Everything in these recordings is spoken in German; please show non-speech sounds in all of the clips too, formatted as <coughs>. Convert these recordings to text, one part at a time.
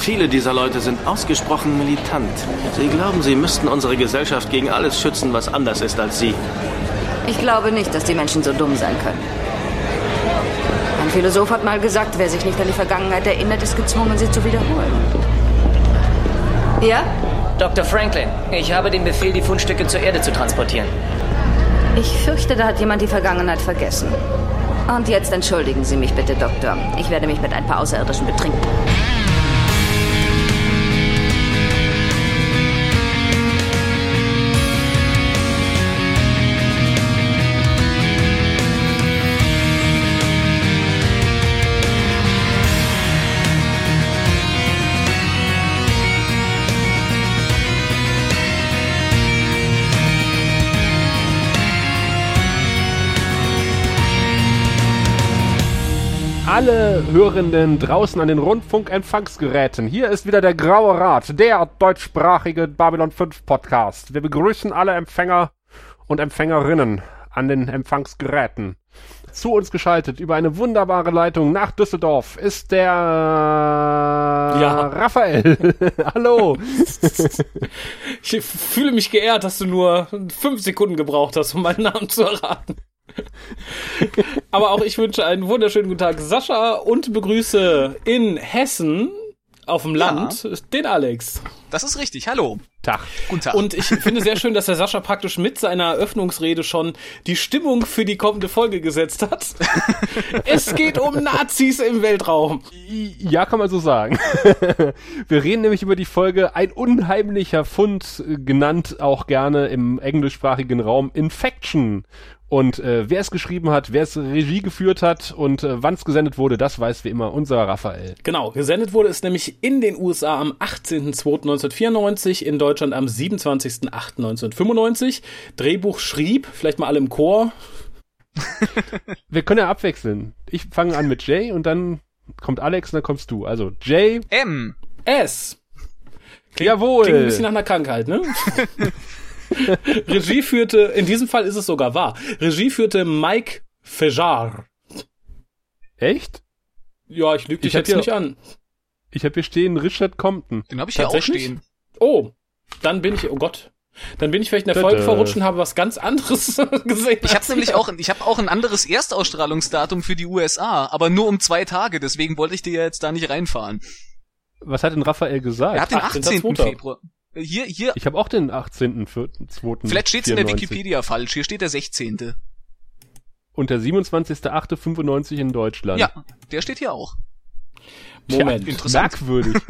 Viele dieser Leute sind ausgesprochen militant. Sie glauben, sie müssten unsere Gesellschaft gegen alles schützen, was anders ist als sie. Ich glaube nicht, dass die Menschen so dumm sein können. Ein Philosoph hat mal gesagt, wer sich nicht an die Vergangenheit erinnert, ist gezwungen, sie zu wiederholen. Ja? Dr. Franklin, ich habe den Befehl, die Fundstücke zur Erde zu transportieren. Ich fürchte, da hat jemand die Vergangenheit vergessen. Und jetzt entschuldigen Sie mich bitte, Doktor. Ich werde mich mit ein paar Außerirdischen betrinken. Alle Hörenden draußen an den Rundfunkempfangsgeräten. Hier ist wieder der Graue Rat, der deutschsprachige Babylon 5 Podcast. Wir begrüßen alle Empfänger und Empfängerinnen an den Empfangsgeräten. Zu uns geschaltet über eine wunderbare Leitung nach Düsseldorf ist der ja. Raphael. <laughs> Hallo. ich fühle mich geehrt, dass du nur fünf Sekunden gebraucht hast, um meinen Namen zu erraten. <laughs> Aber auch ich wünsche einen wunderschönen guten Tag, Sascha, und begrüße in Hessen auf dem Land ja. den Alex. Das ist richtig. Hallo. Tag. Guten Tag. Und ich finde sehr schön, dass der Sascha praktisch mit seiner Eröffnungsrede schon die Stimmung für die kommende Folge gesetzt hat. <laughs> es geht um Nazis im Weltraum. Ja, kann man so sagen. <laughs> Wir reden nämlich über die Folge Ein unheimlicher Fund, genannt auch gerne im englischsprachigen Raum Infection. Und äh, wer es geschrieben hat, wer es Regie geführt hat und äh, wann es gesendet wurde, das weiß wie immer unser Raphael. Genau, gesendet wurde es nämlich in den USA am 18.02.1994, in Deutschland am 27.08.1995. Drehbuch schrieb, vielleicht mal alle im Chor. <laughs> Wir können ja abwechseln. Ich fange an mit Jay und dann kommt Alex und dann kommst du. Also J. M. S. Klingt, Jawohl. Klingt ein bisschen nach einer Krankheit, ne? <laughs> <laughs> Regie führte, in diesem Fall ist es sogar wahr, Regie führte Mike Fejar. Echt? Ja, ich lüge dich ich jetzt nicht an. Ich habe hier stehen Richard Compton. Den habe ich ja auch stehen. Oh, dann bin ich, oh Gott. Dann bin ich vielleicht in der Folge verrutscht und habe was ganz anderes <laughs> gesehen. Ich habe nämlich auch, ich habe auch ein anderes Erstausstrahlungsdatum für die USA, aber nur um zwei Tage. Deswegen wollte ich dir ja jetzt da nicht reinfahren. Was hat denn Raphael gesagt? Er hat den 18. Februar. Hier, hier. Ich habe auch den 18.2. Vielleicht steht's in der Wikipedia falsch. Hier steht der 16. Und der 27.8.95 in Deutschland. Ja, der steht hier auch. Moment. Tja, interessant. Merkwürdig. <laughs>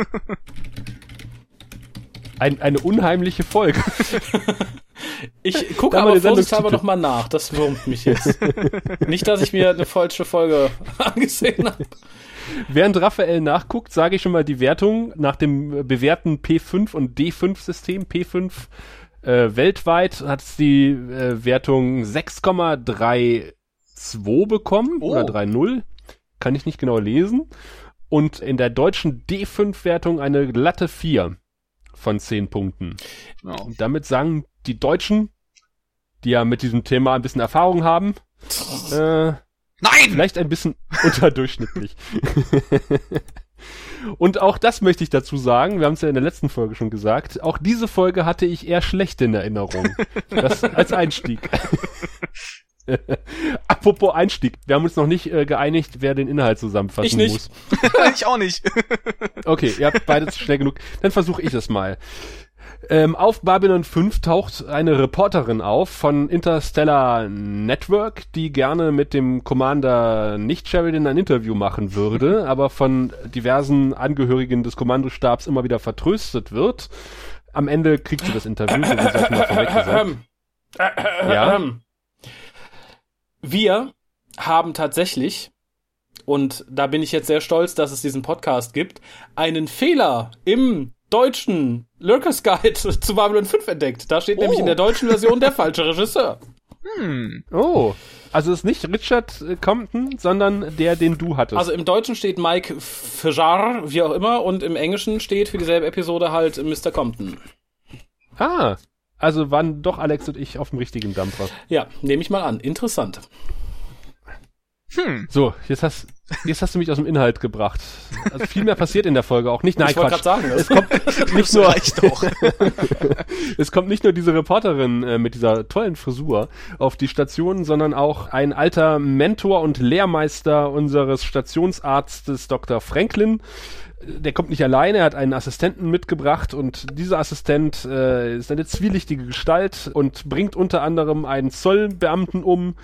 Ein, eine unheimliche Folge. <laughs> Ich gucke aber vorsichtshalber noch mal nach. Das wurmt mich jetzt. <laughs> Nicht, dass ich mir eine falsche Folge angesehen habe. Während Raphael nachguckt, sage ich schon mal die Wertung nach dem bewährten P5 und D5-System. P5 äh, weltweit hat es die äh, Wertung 6,32 bekommen oh. oder 3,0. Kann ich nicht genau lesen. Und in der deutschen D5-Wertung eine glatte 4 von 10 Punkten. Oh. Und damit sagen die Deutschen, die ja mit diesem Thema ein bisschen Erfahrung haben, <laughs> äh, Nein! Vielleicht ein bisschen <laughs> unterdurchschnittlich. Und auch das möchte ich dazu sagen, wir haben es ja in der letzten Folge schon gesagt, auch diese Folge hatte ich eher schlecht in Erinnerung. Das <laughs> als Einstieg. <laughs> Apropos Einstieg, wir haben uns noch nicht äh, geeinigt, wer den Inhalt zusammenfassen ich nicht. muss. ich auch nicht. okay, ihr habt beides schnell genug. Dann versuche ich es mal. Ähm, auf Babylon 5 taucht eine Reporterin auf von Interstellar Network, die gerne mit dem Commander nicht Sheridan ein Interview machen würde, <laughs> aber von diversen Angehörigen des Kommandostabs immer wieder vertröstet wird. Am Ende kriegt sie das Interview, so wie gesagt, mal vorweg gesagt. <coughs> ja. Wir haben tatsächlich und da bin ich jetzt sehr stolz, dass es diesen Podcast gibt, einen Fehler im deutschen Lurkers Guide <laughs> zu Babylon 5 entdeckt. Da steht oh. nämlich in der oh. deutschen Version der <laughs> falsche Regisseur. Hm. Oh. Also ist nicht Richard Compton, sondern der, den du hattest. Also im Deutschen steht Mike Fajar, wie auch immer, und im Englischen steht für dieselbe Episode halt Mr. Compton. Ah. Also waren doch Alex und ich auf dem richtigen Dampfer. Ja, nehme ich mal an. Interessant. Hm. So, jetzt hast Jetzt hast du mich aus dem Inhalt gebracht. Also viel mehr passiert in der Folge auch nicht. Nein, ich wollte gerade sagen, Es kommt <laughs> nicht nur, <laughs> es kommt nicht nur diese Reporterin äh, mit dieser tollen Frisur auf die Station, sondern auch ein alter Mentor und Lehrmeister unseres Stationsarztes Dr. Franklin. Der kommt nicht alleine, er hat einen Assistenten mitgebracht und dieser Assistent äh, ist eine zwielichtige Gestalt und bringt unter anderem einen Zollbeamten um,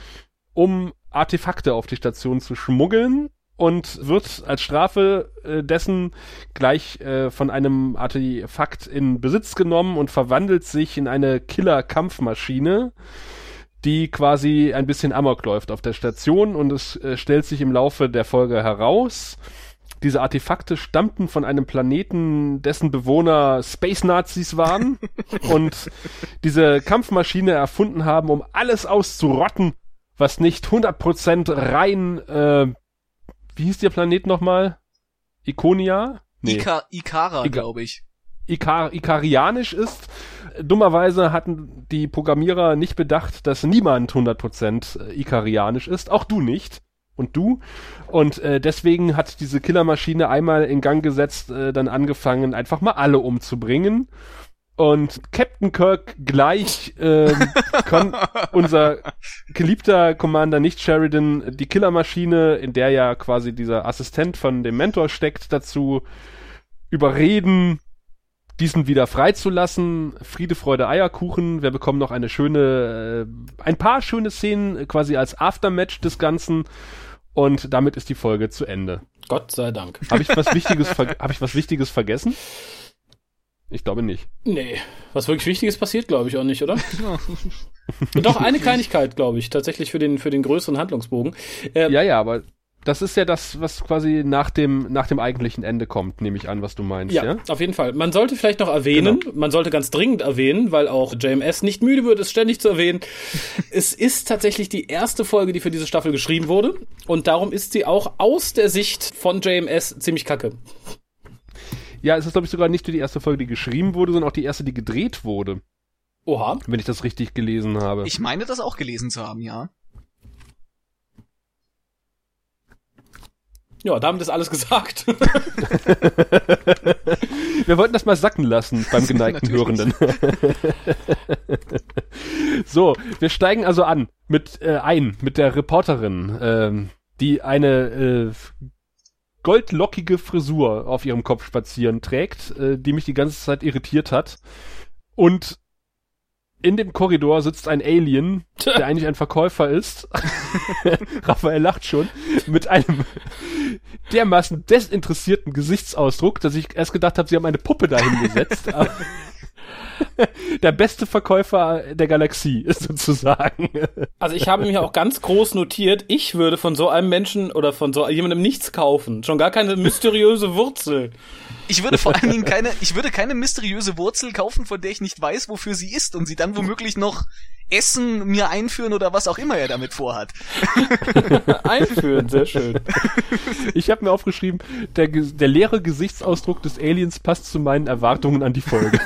um Artefakte auf die Station zu schmuggeln und wird als Strafe äh, dessen gleich äh, von einem Artefakt in Besitz genommen und verwandelt sich in eine Killer-Kampfmaschine, die quasi ein bisschen amok läuft auf der Station und es äh, stellt sich im Laufe der Folge heraus, diese Artefakte stammten von einem Planeten, dessen Bewohner Space-Nazis waren <laughs> und diese Kampfmaschine erfunden haben, um alles auszurotten, was nicht 100% rein, äh, wie hieß der Planet nochmal? Ikonia? Ika Ikara, Ika- glaube ich. Ikar Ikarianisch ist. Dummerweise hatten die Programmierer nicht bedacht, dass niemand 100% Ikarianisch ist, auch du nicht. Und du. Und äh, deswegen hat diese Killermaschine einmal in Gang gesetzt, äh, dann angefangen, einfach mal alle umzubringen. Und Captain Kirk gleich ähm, <laughs> kann unser geliebter Commander nicht Sheridan die Killermaschine, in der ja quasi dieser Assistent von dem Mentor steckt, dazu überreden, diesen wieder freizulassen. Friede, Freude, Eierkuchen. Wir bekommen noch eine schöne, äh, ein paar schöne Szenen quasi als Aftermatch des Ganzen. Und damit ist die Folge zu Ende. Gott sei Dank. Habe ich was Wichtiges, habe ich was Wichtiges vergessen? Ich glaube nicht. Nee, was wirklich Wichtiges passiert, glaube ich auch nicht, oder? <laughs> Doch, eine Kleinigkeit, glaube ich, tatsächlich für den, für den größeren Handlungsbogen. Äh, Ja, ja, aber das ist ja das, was quasi nach dem, nach dem eigentlichen Ende kommt, nehme ich an, was du meinst, Ja, ja? auf jeden Fall. Man sollte vielleicht noch erwähnen, man sollte ganz dringend erwähnen, weil auch JMS nicht müde wird, es ständig zu erwähnen. es ist tatsächlich die erste Folge, die für diese Staffel geschrieben wurde. Und darum ist sie auch aus der Sicht von JMS ziemlich kacke. Ja, es ist, glaube ich, sogar nicht nur die erste Folge, die geschrieben wurde, sondern auch die erste, die gedreht wurde, Oha. wenn ich das richtig gelesen habe. Ich meine, das auch gelesen zu haben, ja. Ja, damit ist alles gesagt. <laughs> Wir wollten das mal sacken lassen beim <laughs> geneigten. Hörenden. <laughs> so, wir steigen also an mit äh, ein mit der Reporterin, ähm, die eine äh, goldlockige Frisur auf ihrem Kopf spazieren trägt, äh, die mich die ganze Zeit irritiert hat. Und in dem Korridor sitzt ein Alien, der <laughs> eigentlich ein Verkäufer ist. <laughs> Raphael lacht schon. Mit einem dermaßen desinteressierten Gesichtsausdruck, dass ich erst gedacht habe, sie haben eine Puppe dahin gesetzt. <laughs> <laughs> Der beste Verkäufer der Galaxie ist <laughs> sozusagen. Also ich habe mir auch ganz groß notiert, ich würde von so einem Menschen oder von so jemandem nichts kaufen. Schon gar keine mysteriöse Wurzel. Ich würde vor allen Dingen keine, ich würde keine mysteriöse Wurzel kaufen, von der ich nicht weiß, wofür sie ist und sie dann womöglich noch Essen mir einführen oder was auch immer er damit vorhat. <laughs> Einführen, sehr schön. Ich habe mir aufgeschrieben, der, der leere Gesichtsausdruck des Aliens passt zu meinen Erwartungen an die Folge.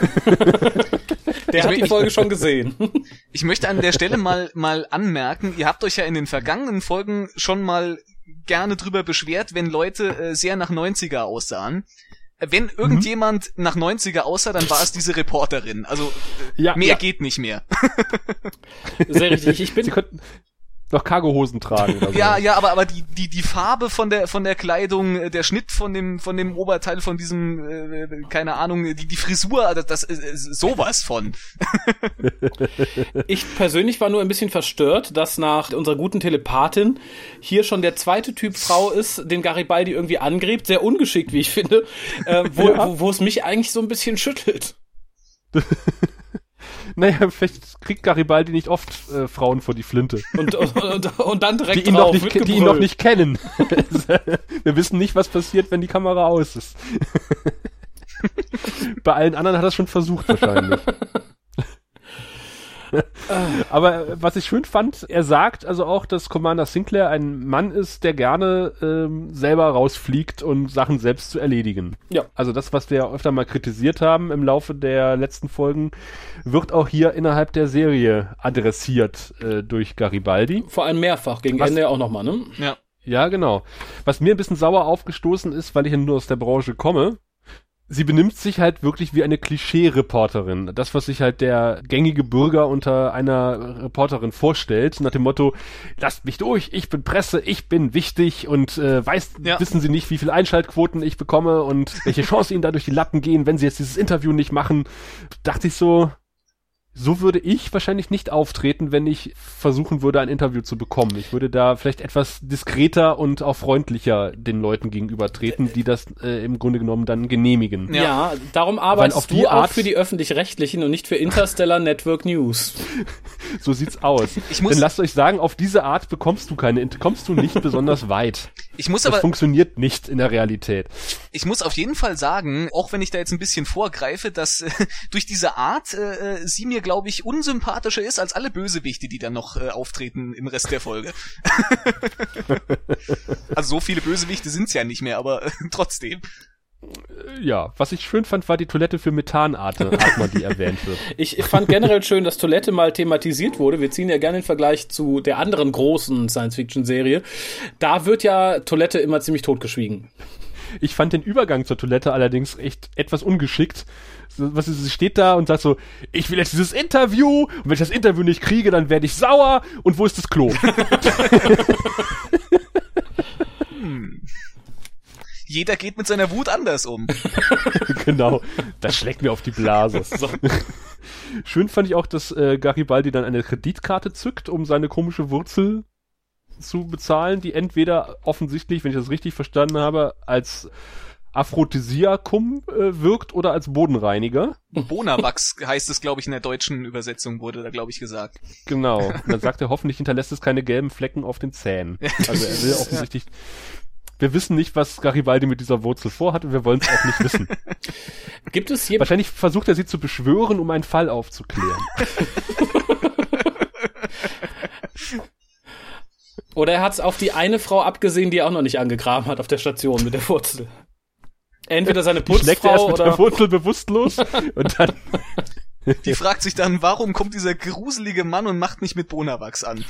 <laughs> Der hat die Folge schon gesehen. <laughs> Ich möchte an der Stelle mal, mal anmerken, ihr habt euch ja in den vergangenen Folgen schon mal gerne drüber beschwert, wenn Leute äh, sehr nach 90er aussahen. Wenn irgendjemand nach 90er aussah, dann war es diese Reporterin. Also äh, Ja, mehr ja. geht nicht mehr. Sehr richtig. Ich bin Sie könnten noch Cargohosen tragen. Oder <laughs> so. Ja, ja, aber aber die die die Farbe von der von der Kleidung, äh, der Schnitt von dem von dem Oberteil von diesem äh, keine Ahnung, die die Frisur, das, das ist, ist sowas von. Ich persönlich war nur ein bisschen verstört, dass nach unserer guten Telepathin hier schon der zweite Typ Frau ist, den Garibaldi irgendwie angrebt, sehr ungeschickt, wie ich finde, äh, wo, <laughs> Ja. wo, wo es mich eigentlich so ein bisschen schüttelt. <laughs> Naja, vielleicht kriegt Garibaldi nicht oft äh, Frauen vor die Flinte. Und, und, und, und dann direkt Die ihn, noch drauf nicht, die ihn noch nicht kennen. <laughs> Wir wissen nicht, was passiert, wenn die Kamera aus ist. <laughs> Bei allen anderen hat er es schon versucht wahrscheinlich. <laughs> <laughs> Aber äh, was ich schön fand, er sagt also auch, dass Commander Sinclair ein Mann ist, der gerne ähm, selber rausfliegt, um Sachen selbst zu erledigen. Ja. Also das, was wir öfter mal kritisiert haben im Laufe der letzten Folgen, wird auch hier innerhalb der Serie adressiert äh, durch Garibaldi. Vor allem mehrfach, gegen Was- Ende ja auch nochmal, ne? Ja. Ja, genau. Was mir ein bisschen sauer aufgestoßen ist, weil ich ja nur aus der Branche komme, sie benimmt sich halt wirklich wie eine Klischee-Reporterin. Das, was sich halt der gängige Bürger unter einer Reporterin vorstellt, nach dem Motto, lasst mich durch, ich bin Presse, ich bin wichtig und äh, weiß, Ja. wissen Sie nicht, wie viel Einschaltquoten ich bekomme und welche Chancen Ihnen da durch die Lappen gehen, wenn Sie jetzt dieses Interview nicht machen. Dachte ich so, so würde ich wahrscheinlich nicht auftreten, wenn ich versuchen würde, ein Interview zu bekommen. Ich würde da vielleicht etwas diskreter und auch freundlicher den Leuten gegenüber treten, die das äh, im Grunde genommen dann genehmigen. Ja, Ja. darum arbeitest auf du die auch Art- für die öffentlich-rechtlichen und nicht für Interstellar Network News. <laughs> So sieht's aus. Ich muss- Denn lasst euch sagen, auf diese Art bekommst du keine, kommst du nicht besonders weit. Ich muss Das aber, funktioniert nicht in der Realität. ich muss auf jeden Fall sagen, auch wenn ich da jetzt ein bisschen vorgreife, dass äh, <laughs> durch diese Art äh, äh, sie mir, glaube ich, unsympathischer ist als alle Bösewichte, die dann noch äh, auftreten im Rest der Folge. <laughs> also so viele Bösewichte sind's ja nicht mehr, aber <laughs> äh, trotzdem. Ja, was ich schön fand, war die Toilette für Methanatmer, die erwähnt wird. <laughs> Ich, ich fand generell schön, dass Toilette mal thematisiert wurde. Wir ziehen ja gerne den Vergleich zu der anderen großen Science-Fiction-Serie. Da wird ja Toilette immer ziemlich totgeschwiegen. Ich fand den Übergang zur Toilette allerdings echt etwas ungeschickt. So, Was ist, sie steht da und sagt so, ich will jetzt dieses Interview und wenn ich das Interview nicht kriege, dann werde ich sauer und wo ist das Klo? <laughs> Jeder geht mit seiner Wut anders um. <laughs> genau, das schlägt mir auf die Blase. <laughs> Schön fand ich auch, dass äh, Garibaldi dann eine Kreditkarte zückt, um seine komische Wurzel zu bezahlen, die entweder offensichtlich, wenn ich das richtig verstanden habe, als Aphrodisiakum äh, wirkt oder als Bodenreiniger. Bonawachs heißt es, glaube ich, in der deutschen Übersetzung wurde da, glaube ich, gesagt. Genau. Und dann sagt er, hoffentlich hinterlässt es keine gelben Flecken auf den Zähnen. Also er will <laughs> offensichtlich. Wir wissen nicht, was Garibaldi mit dieser Wurzel vorhat und wir wollen es auch nicht wissen. Gibt es hier Wahrscheinlich versucht er sie zu beschwören, um einen Fall aufzuklären. <laughs> Oder er hat es auf die eine Frau abgesehen, die er auch noch nicht angegraben hat auf der Station mit der Wurzel. Entweder seine Die schlägt er Putzfrau erst mit der oder Wurzel bewusstlos <laughs> und dann <laughs> Die fragt sich dann, warum kommt dieser gruselige Mann und macht mich mit Bonawachs an? <laughs>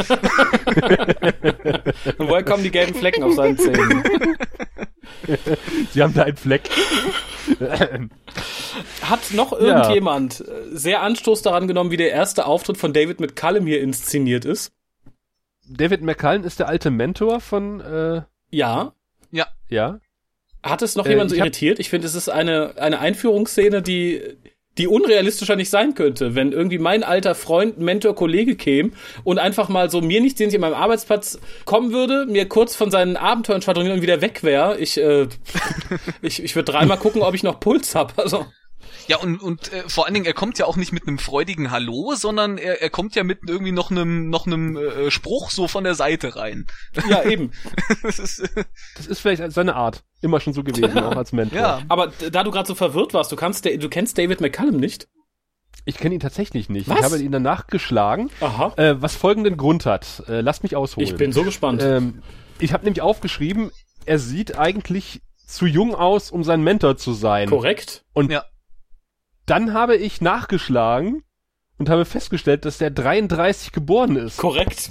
und woher kommen die gelben Flecken auf seinen Zähnen? sie haben da einen Fleck. Hat noch irgendjemand äh, sehr Anstoß daran genommen, wie der erste Auftritt von David McCallum hier inszeniert ist? David McCullen ist der alte Mentor von äh, Ja. ja. Hat es noch Äh, jemand so ich irritiert? Ich finde, es ist eine, eine Einführungsszene, die, die unrealistischer nicht sein könnte. Wenn irgendwie mein alter Freund, Mentor, Kollege käme und einfach mal so mir nicht, den ich in meinem Arbeitsplatz kommen würde, mir kurz von seinen Abenteuern schwadronieren und wieder weg wäre. Ich, äh, <laughs> ich, ich würde dreimal gucken, ob ich noch Puls hab. Also, Ja, und, und äh, vor allen Dingen, er kommt ja auch nicht mit einem freudigen Hallo, sondern er, er kommt ja mit irgendwie noch einem noch einem äh, Spruch so von der Seite rein. ja, eben. <laughs> Das ist, äh, Das ist vielleicht seine Art. Immer schon so gewesen, auch als Mentor. ja, Aber da du gerade so verwirrt warst, du kannst, du kennst David McCallum nicht? Ich kenne ihn tatsächlich nicht. Was? Ich habe ihn danach geschlagen, Aha. äh, was folgenden Grund hat. Äh, lasst mich ausholen. Ich bin so gespannt. Ähm, ich habe nämlich aufgeschrieben, er sieht eigentlich zu jung aus, um sein Mentor zu sein. Korrekt. Und Ja. Dann habe ich nachgeschlagen und habe festgestellt, dass der 33 geboren ist. Korrekt. <laughs>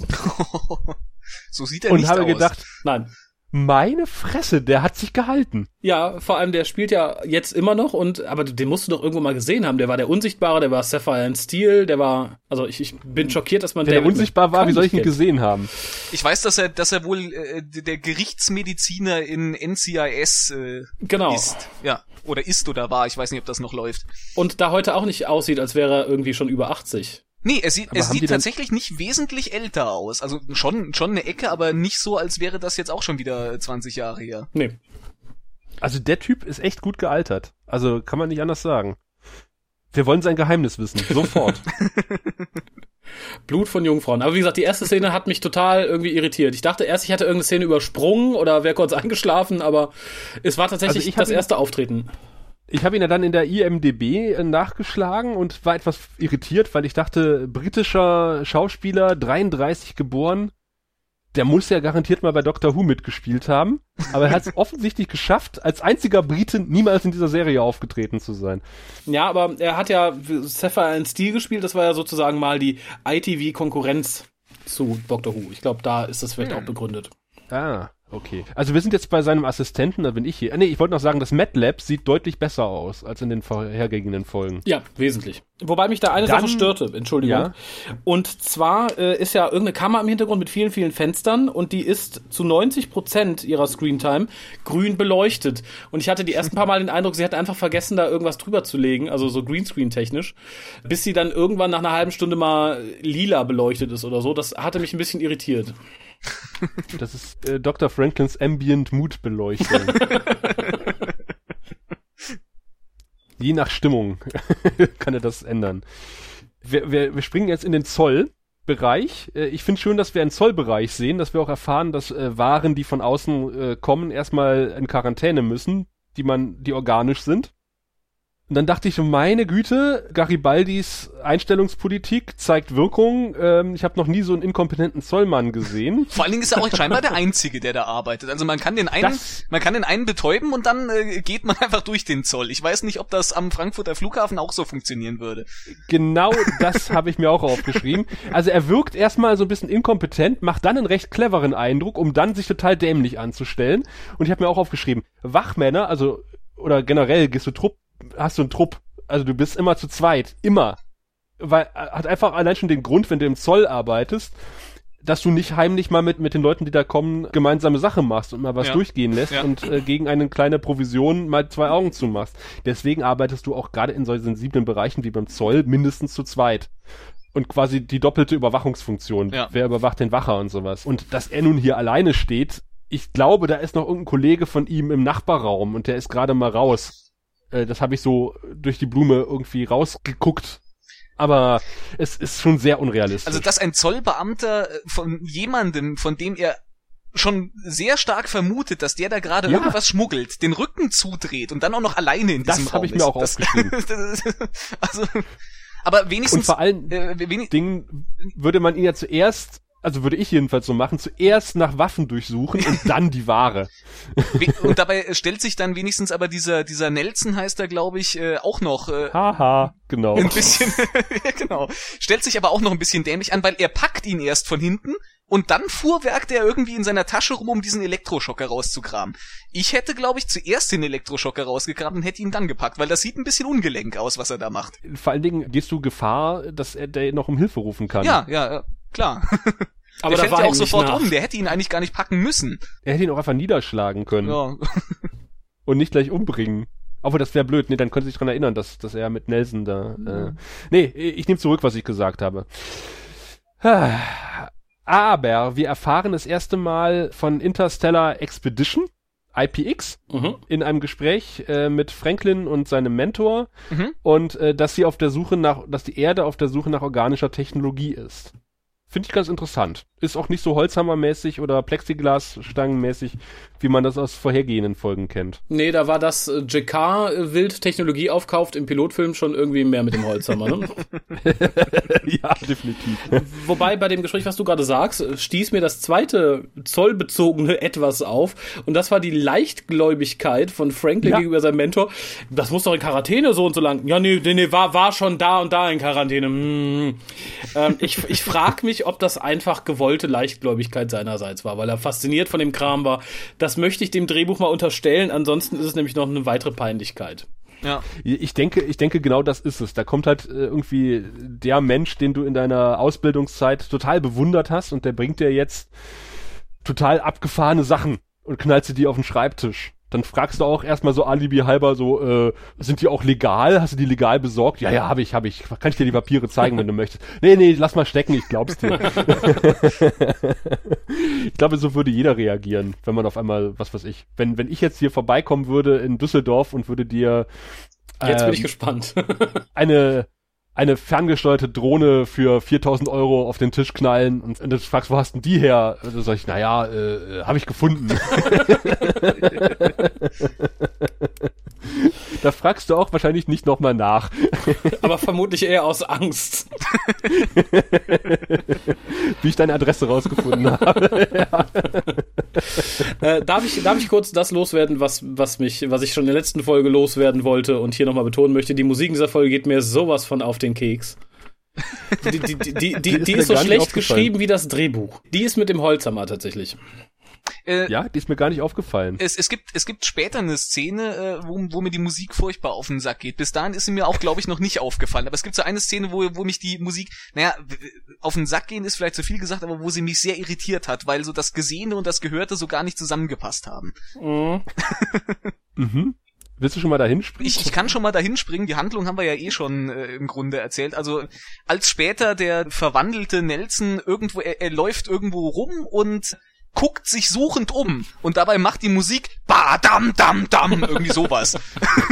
<laughs> so sieht er und nicht habe aus. gedacht, Nein. Meine Fresse, der hat sich gehalten. Ja, vor allem der spielt ja jetzt immer noch und aber den musst du doch irgendwo mal gesehen haben. Der war der Unsichtbare, der war Sapphire and Steel, der war also ich, ich bin schockiert, dass man Der, der unsichtbar war, wie soll ich ihn gesehen haben? ich weiß, dass er, dass er wohl äh, der Gerichtsmediziner in NCIS äh, Genau. ist. Ja, oder ist oder war. Ich weiß nicht, ob das noch läuft. Und da heute auch nicht aussieht, als wäre er irgendwie schon über 80. Nee, er sieht, Aber die sieht tatsächlich nicht wesentlich älter aus. Also schon, schon eine Ecke, aber nicht so, als wäre das jetzt auch schon wieder 20 Jahre her. Nee. Also der Typ ist echt gut gealtert. Also kann man nicht anders sagen. Wir wollen sein Geheimnis wissen. Sofort. <laughs> Blut von Jungfrauen. Aber wie gesagt, die erste Szene hat mich total irgendwie irritiert. Ich dachte erst, ich hätte irgendeine Szene übersprungen oder wäre kurz <laughs> eingeschlafen, aber es war tatsächlich Also das erste Auftreten. Ich habe ihn ja dann in der IMDB äh, nachgeschlagen und war etwas irritiert, weil ich dachte, britischer Schauspieler, 33 geboren, der muss ja garantiert mal bei Doctor Who mitgespielt haben. Aber er hat es <laughs> offensichtlich geschafft, als einziger Brite niemals in dieser Serie aufgetreten zu sein. Ja, aber er hat ja Sapphire in Steel gespielt, das war ja sozusagen mal die ITV-Konkurrenz zu Doctor Who. Ich glaube, da ist das vielleicht auch begründet. Ah, Okay. Also wir sind jetzt bei seinem Assistenten, da bin ich hier. Ah, Nee, ich wollte noch sagen, das MATLAB sieht deutlich besser aus als in den vorhergehenden Folgen. Ja, wesentlich. Wobei mich da eine Dann- Sache störte, Entschuldigung. Ja. Und zwar äh, ist ja irgendeine Kamera im Hintergrund mit vielen, vielen Fenstern und die ist zu 90 Prozent ihrer Screentime grün beleuchtet. Und ich hatte die ersten paar Mal den Eindruck, sie hat einfach vergessen, da irgendwas drüber zu legen, also so Greenscreen-technisch, bis sie dann irgendwann nach einer halben Stunde mal lila beleuchtet ist oder so. Das hatte mich ein bisschen irritiert. Das ist äh, Dr. Franklins Ambient Mood Beleuchtung. <laughs> Je nach Stimmung <laughs> kann er das ändern. Wir, wir, wir springen jetzt in den Zollbereich. Äh, Ich finde schön, dass wir einen Zollbereich sehen, dass wir auch erfahren, dass äh, Waren, die von außen äh, kommen, erstmal in Quarantäne müssen, die man, die organisch sind. Und dann dachte ich, meine Güte, Garibaldis Einstellungspolitik zeigt Wirkung. Ähm, ich habe noch nie so einen inkompetenten Zollmann gesehen. <laughs> Vor allen Dingen ist er auch scheinbar der Einzige, der da arbeitet. Also man kann den einen, Das- man kann den einen betäuben und dann äh, geht man <laughs> einfach durch den Zoll. Ich weiß nicht, ob das am Frankfurter Flughafen auch so funktionieren würde. Genau das habe ich mir auch aufgeschrieben. Also er wirkt erstmal so ein bisschen inkompetent, macht dann einen recht cleveren Eindruck, um dann sich total dämlich anzustellen. Und ich habe mir auch aufgeschrieben, Wachmänner, also oder generell gehst du Trupp, hast du einen Trupp, also du bist immer zu zweit, immer. Weil äh, hat einfach allein schon den Grund, wenn du im Zoll arbeitest, dass du nicht heimlich mal mit, mit den Leuten, die da kommen, gemeinsame Sache machst und mal was Ja. durchgehen lässt Ja. und äh, gegen eine kleine Provision mal zwei Augen zumachst. Deswegen arbeitest du auch gerade in solchen sensiblen Bereichen wie beim Zoll mindestens zu zweit. Und quasi die doppelte Überwachungsfunktion. Ja. Wer überwacht den Wacher und sowas. Und dass er nun hier alleine steht, ich glaube, da ist noch irgendein Kollege von ihm im Nachbarraum und der ist gerade mal raus. Äh, das habe ich so durch die Blume irgendwie rausgeguckt. Aber es ist schon sehr unrealistisch. Also dass ein Zollbeamter äh, von jemandem, von dem er schon sehr stark vermutet, dass der da gerade Ja. irgendwas schmuggelt, den Rücken zudreht und dann auch noch alleine in Das diesem hab Raum ich mir auch das, aufgeschrieben. <laughs> das also, aber wenigstens und vor allen äh, Dingen würde man ihn ja zuerst, also würde ich jedenfalls so machen, zuerst nach Waffen durchsuchen und dann die Ware. und dabei stellt sich dann wenigstens aber dieser dieser Nelson heißt er glaube ich äh, auch noch äh, Haha, genau. ein bisschen <laughs> genau stellt sich aber auch noch ein bisschen dämlich an, weil er packt ihn erst von hinten und dann fuhrwerkt er irgendwie in seiner Tasche rum, um diesen Elektroschocker rauszukramen. Ich hätte, glaube ich, zuerst den Elektroschocker rausgekramt und hätte ihn dann gepackt, weil das sieht ein bisschen ungelenk aus, was er da macht. Vor allen Dingen gehst du Gefahr, dass er der noch um Hilfe rufen kann. Ja, ja, ja, klar. <laughs> Aber der fällt war ja auch sofort nach. um. Der hätte ihn eigentlich gar nicht packen müssen. Er hätte ihn auch einfach niederschlagen können Ja. <laughs> und nicht gleich umbringen. Obwohl, das wäre blöd. Nee, dann könnte sich dran erinnern, dass, dass er mit Nelson da. Äh, nee, ich nehme zurück, was ich gesagt habe. <sighs> Aber wir erfahren das erste Mal von Interstellar Expedition, IPX, Mhm. in einem Gespräch äh, mit Franklin und seinem Mentor Mhm. und äh, dass sie auf der Suche nach, dass die Erde auf der Suche nach organischer Technologie ist. Finde ich ganz interessant. Ist auch nicht so Holzhammermäßig oder Plexiglasstangenmäßig, wie man das aus vorhergehenden Folgen kennt. Nee, da war das äh, JK äh, wild Technologie aufkauft im Pilotfilm schon irgendwie mehr mit dem Holzhammer, ne? <laughs> ja, definitiv. Wobei bei dem Gespräch, was du gerade sagst, äh, stieß mir das zweite zollbezogene etwas auf. Und das war die Leichtgläubigkeit von Franklin Ja. gegenüber seinem Mentor. Das muss doch in Quarantäne so und so lang. Ja, nee, nee, nee war, war schon da und da in Quarantäne. Hm. Ähm, ich ich frage mich, ob das einfach gewollte Leichtgläubigkeit seinerseits war, weil er fasziniert von dem Kram war. Das möchte ich dem Drehbuch mal unterstellen. Ansonsten ist es nämlich noch eine weitere Peinlichkeit. Ja. Ich denke, ich denke, genau das ist es. Da kommt halt äh, irgendwie der Mensch, den du in deiner Ausbildungszeit total bewundert hast und der bringt dir jetzt total abgefahrene Sachen und knallt sie dir auf den Schreibtisch. Dann fragst du auch erstmal so alibi halber so, äh, sind die auch legal? Hast du die legal besorgt? Ja, ja, habe ich, habe ich. Kann ich dir die Papiere zeigen, wenn du möchtest? <laughs> Nee, nee, lass mal stecken, ich glaub's dir. <laughs> ich glaube, so würde jeder reagieren, wenn man auf einmal, was weiß ich, wenn, wenn ich jetzt hier vorbeikommen würde in Düsseldorf und würde dir Jetzt bin ähm, ich gespannt. eine eine ferngesteuerte Drohne für 4000 Euro auf den Tisch knallen und, und du fragst, wo hast denn die her? Da sag ich, naja, äh, habe ich gefunden. <laughs> <laughs> da fragst du auch wahrscheinlich nicht nochmal nach. <laughs> Aber vermutlich eher aus Angst. wie ich deine Adresse rausgefunden habe. <laughs> Äh, darf, ich, darf ich kurz das loswerden, was, was, mich, was ich schon in der letzten Folge loswerden wollte und hier nochmal betonen möchte? Die Musik in dieser Folge geht mir sowas von auf den Keks. Die, die, die, die, ist ist so schlecht geschrieben wie das Drehbuch. Die ist mit dem Holzhammer tatsächlich. Äh, Ja, die ist mir gar nicht aufgefallen. es, es gibt es gibt später eine Szene, äh, wo, wo mir die Musik furchtbar auf den Sack geht. Bis dahin ist sie mir auch, glaube ich, noch nicht aufgefallen. Aber es gibt so eine Szene, wo, wo mich die Musik, naja, auf den Sack gehen ist vielleicht zu viel gesagt, aber wo sie mich sehr irritiert hat, weil so das Gesehene und das Gehörte so gar nicht zusammengepasst haben. Mhm. <laughs> Mhm. Willst du schon mal dahin springen? Ich, ich kann schon mal dahin springen. Die Handlung haben wir ja eh schon äh, im Grunde erzählt. Also als später der verwandelte Nelson irgendwo, er, er läuft irgendwo rum und guckt sich suchend um und dabei macht die Musik ba dam dam dam irgendwie sowas.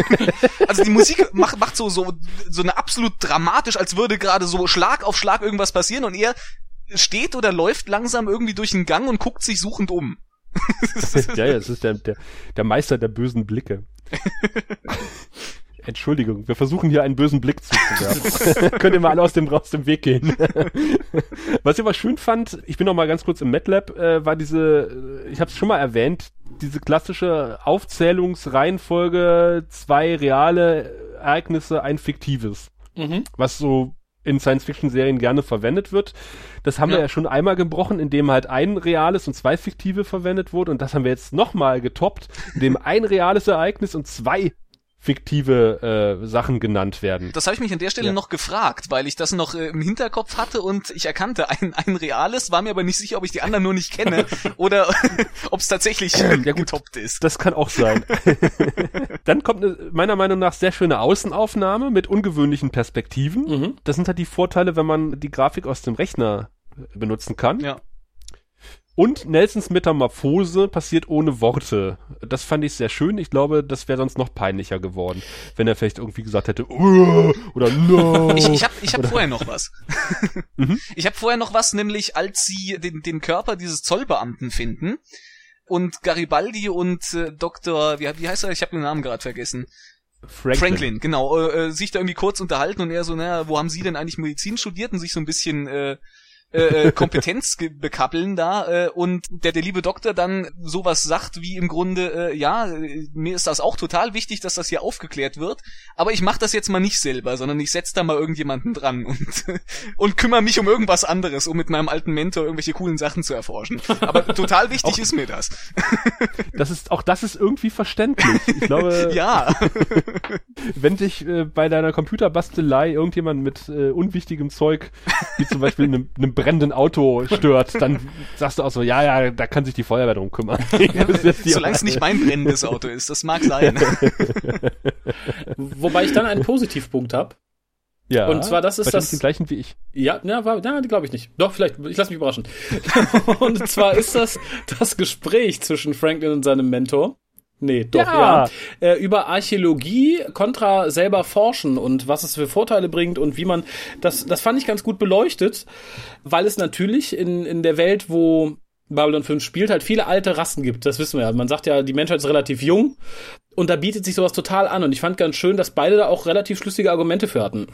<laughs> also die Musik macht macht so so so eine absolut dramatisch, als würde gerade so Schlag auf Schlag irgendwas passieren und er steht oder läuft langsam irgendwie durch den Gang und guckt sich suchend um. <laughs> ja, ja, es ist der, der, der Meister der bösen Blicke. <laughs> Entschuldigung, wir versuchen hier einen bösen Blick zuzuwerfen. <laughs> Könnt ihr mal alle aus dem, aus dem Weg gehen. <laughs> Was ich aber schön fand, ich bin noch mal ganz kurz im MATLAB, äh, war diese, äh, ich habe es schon mal erwähnt, diese klassische Aufzählungsreihenfolge, zwei reale Ereignisse, ein fiktives. Mhm. Was so in Science-Fiction-Serien gerne verwendet wird. Das haben wir Ja. ja schon einmal gebrochen, indem halt ein reales und zwei fiktive verwendet wurde. Und das haben wir jetzt nochmal getoppt, indem ein reales Ereignis und zwei fiktive äh, Sachen genannt werden. Das habe ich mich an der Stelle Ja. noch gefragt, weil ich das noch äh, im Hinterkopf hatte und ich erkannte ein, ein reales, war mir aber nicht sicher, ob ich die anderen nur nicht kenne <laughs> oder <laughs> ob es tatsächlich Ja, gut. getoppt ist. Das kann auch sein. <laughs> Dann kommt eine, meiner Meinung nach sehr schöne Außenaufnahme mit ungewöhnlichen Perspektiven. Mhm. Das sind halt die Vorteile, wenn man die Grafik aus dem Rechner benutzen kann. Ja. Und Nelsons Metamorphose passiert ohne Worte. Das fand ich sehr schön. Ich glaube, das wäre sonst noch peinlicher geworden, wenn er vielleicht irgendwie gesagt hätte, "Uh", oder no. Ich, ich habe ich hab vorher noch was. <laughs> Mhm. Ich habe vorher noch was, nämlich als sie den, den Körper dieses Zollbeamten finden und Garibaldi und äh, Dr. Wie, wie heißt er? Ich habe den Namen gerade vergessen. Franklin. Franklin, genau, äh, äh, sich da irgendwie kurz unterhalten und er so, naja, wo haben Sie denn eigentlich Medizin studiert und sich so ein bisschen äh, äh, äh, Kompetenz bekappeln da äh, und der, der liebe Doktor dann sowas sagt wie im Grunde, äh, ja, äh, mir ist das auch total wichtig, dass das hier aufgeklärt wird, aber ich mache das jetzt mal nicht selber, sondern ich setz da mal irgendjemanden dran und, <laughs> und kümmere mich um irgendwas anderes, um mit meinem alten Mentor irgendwelche coolen Sachen zu erforschen. Aber total <laughs> wichtig ist mir das. <laughs> Das ist, auch das ist irgendwie verständlich. Ich glaube, Ja. wenn dich äh, bei deiner Computerbastelei irgendjemand mit äh, unwichtigem Zeug, wie zum Beispiel einem, einem brennenden Auto stört, dann sagst du auch so, ja, ja, da kann sich die Feuerwehr drum kümmern. <laughs> Solange es nicht mein brennendes Auto ist, das mag sein. <laughs> Wobei ich dann einen Positivpunkt habe. ja, und zwar, das ist das- den gleichen wie ich. Ja, na, war, na, glaube ich nicht. Doch, vielleicht, ich lasse mich überraschen. <laughs> und zwar ist das das Gespräch zwischen Franklin und seinem Mentor. Nee, doch, ja. Ja. Äh, über Archäologie kontra selber forschen und was es für Vorteile bringt und wie man, das, das fand ich ganz gut beleuchtet, weil es natürlich in, in der Welt, wo Babylon 5 spielt, halt viele alte Rassen gibt. Das wissen wir ja. Man sagt ja, die Menschheit ist relativ jung und da bietet sich sowas total an und ich fand ganz schön, dass beide da auch relativ schlüssige Argumente für hatten.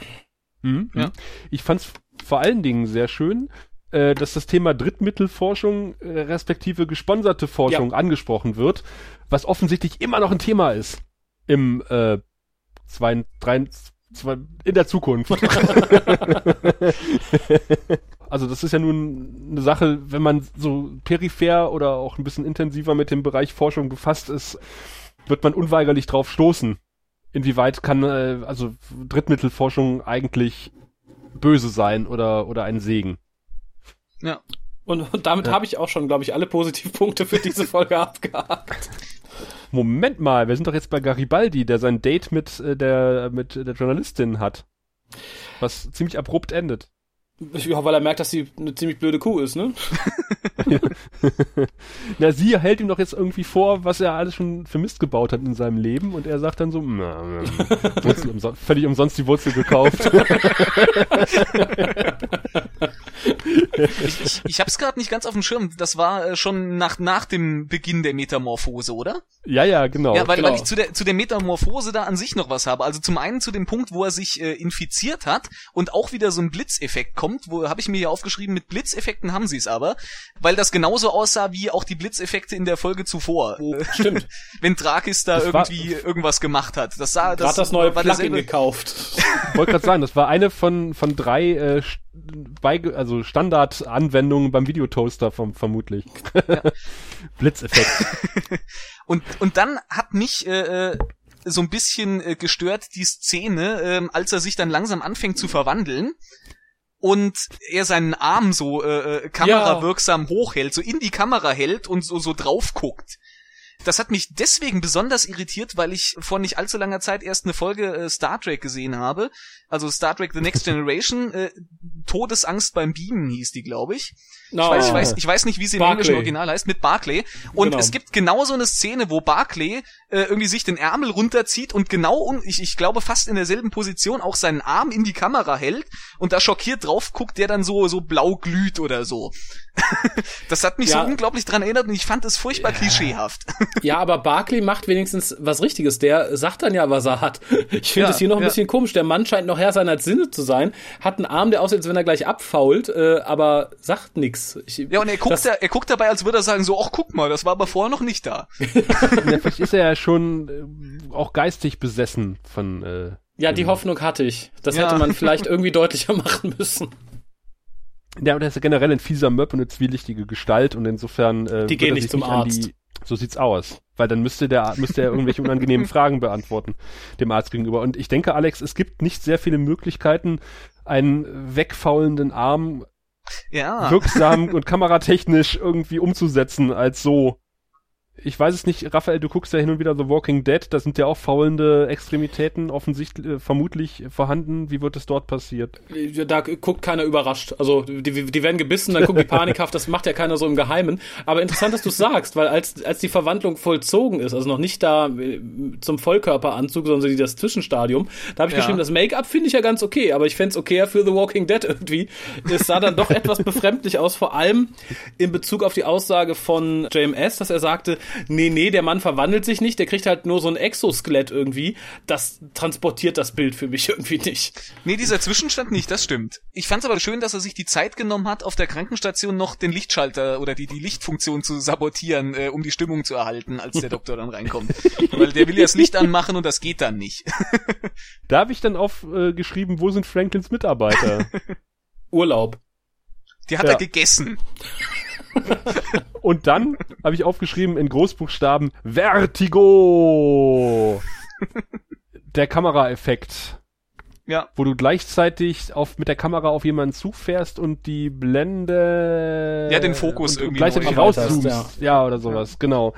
Mhm. Ja. Ich fand es vor allen Dingen sehr schön, äh, dass das Thema Drittmittelforschung äh, respektive gesponserte Forschung angesprochen wird, was offensichtlich immer noch ein Thema ist im äh, zwei, drei, zwei, in der Zukunft. <laughs> also das ist ja nun eine Sache, wenn man so peripher oder auch ein bisschen intensiver mit dem Bereich Forschung befasst ist, wird man unweigerlich drauf stoßen. Inwieweit kann äh, also Drittmittelforschung eigentlich böse sein oder oder ein Segen? Ja. Und, und damit Ja. habe ich auch schon, glaube ich, alle Positivpunkte für diese <laughs> Folge abgehakt. Moment mal, wir sind doch jetzt bei Garibaldi, der sein Date mit äh, der mit der Journalistin hat, was ziemlich abrupt endet. Ja, weil er merkt, dass sie eine ziemlich blöde Kuh ist, ne? <laughs> Na, sie hält ihm doch jetzt irgendwie vor, was er alles schon für Mist gebaut hat in seinem Leben und er sagt dann so, na, ähm, <laughs> Wurzel umson völlig umsonst die Wurzel gekauft. Ich, ich, ich hab's gerade nicht ganz auf dem Schirm. Das war äh, schon nach, nach dem Beginn der Metamorphose, oder? ja, ja, genau. ja, weil, genau. weil ich zu der, zu der Metamorphose da an sich noch was habe. Also zum einen zu dem Punkt, wo er sich äh, infiziert hat und auch wieder so ein Blitzeffekt kommt, wo habe ich mir hier aufgeschrieben, mit Blitzeffekten haben sie es aber, weil das genauso aussah wie auch die Blitzeffekte in der Folge zuvor. Wo, Stimmt. <laughs> wenn Drakis da Das war- irgendwie irgendwas gemacht hat. Das sah, das das neue war Plugin derselbe- gekauft. Wollte gerade sagen, das war eine von, von drei äh, beige- also Standardanwendungen beim Videotoaster vom, vermutlich. <laughs> Blitzeffekt. <laughs> Und, und dann hat mich äh, äh, so ein bisschen äh, gestört die Szene, ähm, als er sich dann langsam anfängt zu verwandeln und er seinen Arm so äh, äh, kamerawirksam hochhält, so in die Kamera hält und so, so drauf guckt. Das hat mich deswegen besonders irritiert, weil ich vor nicht allzu langer Zeit erst eine Folge äh, Star Trek gesehen habe. Also Star Trek The Next Generation, äh, Todesangst beim Beamen hieß die, glaube ich. Ich, No. weiß, ich, weiß, ich weiß nicht, wie sie im Barclay. englischen Original heißt, mit Barclay. Und Genau. es gibt genau so eine Szene, wo Barclay äh, irgendwie sich den Ärmel runterzieht und genau, un ich, ich glaube fast in derselben Position auch seinen Arm in die Kamera hält und da schockiert drauf guckt, der dann so, so blau glüht oder so. <laughs> das hat mich Ja. so unglaublich dran erinnert und ich fand es furchtbar klischeehaft. <laughs> Ja, aber Barkley macht wenigstens was Richtiges. Der sagt dann ja, was er hat. Ich finde Ja, es hier noch ein ja. bisschen komisch. Der Mann scheint noch Herr seiner Sinne zu sein, hat einen Arm, der aussieht, als wenn er gleich abfault, äh, aber sagt. Ich, Ja, und er guckt, das- da, er guckt dabei, als würde er sagen, so, ach guck mal, das war aber vorher noch nicht da. <laughs> ja, vielleicht ist er ja schon äh, auch geistig besessen von äh, ja, die Hoffnung hatte ich. Das Ja. hätte man vielleicht irgendwie deutlicher <laughs> machen müssen. Ja, und er ist ja generell ein fieser Möb und eine zwielichtige Gestalt und insofern äh, Die gehen er nicht sich zum an Arzt. Die, so sieht's aus. Weil dann müsste der, müsste er irgendwelche unangenehmen Fragen beantworten, dem Arzt gegenüber. Und ich denke, Alex, es gibt nicht sehr viele Möglichkeiten, einen wegfaulenden Arm Ja. wirksam und kameratechnisch irgendwie umzusetzen als so. Ich weiß es nicht, Raphael, du guckst ja hin und wieder The Walking Dead, da sind ja auch faulende Extremitäten offensichtlich, äh, vermutlich vorhanden. Wie wird es dort passiert? Da guckt keiner überrascht. Also die, die werden gebissen, dann gucken die panikhaft. Das macht ja keiner so im Geheimen. Aber interessant, dass du sagst, weil als, als die Verwandlung vollzogen ist, also noch nicht da äh, zum Vollkörperanzug, sondern das Zwischenstadium, da habe ich Ja. geschrieben, das Make-up finde ich ja ganz okay, aber ich fände es okayer für The Walking Dead irgendwie. Es sah dann doch etwas befremdlich aus, vor allem in Bezug auf die Aussage von JMS, dass er sagte, nee, nee, der Mann verwandelt sich nicht, der kriegt halt nur so ein Exoskelett irgendwie. Das transportiert das Bild für mich <laughs> irgendwie nicht. Nee, dieser Zwischenstand nicht, das stimmt. Ich fand's aber schön, dass er sich die Zeit genommen hat, auf der Krankenstation noch den Lichtschalter oder die, die Lichtfunktion zu sabotieren, äh, um die Stimmung zu erhalten, als der <laughs> Doktor dann reinkommt. Weil der will ja das Licht anmachen und das geht dann nicht. <laughs> Da habe ich dann aufgeschrieben, äh, geschrieben, wo sind Franklins Mitarbeiter? Urlaub. Die hat Ja. er gegessen. Und dann habe ich aufgeschrieben in Großbuchstaben Vertigo. Der Kameraeffekt, Ja. wo du gleichzeitig auf, mit der Kamera auf jemanden zufährst und die Blende Ja, den Fokus und, und irgendwie gleichzeitig neu rauszoomst. erweiterst, Ja. oder sowas, genau.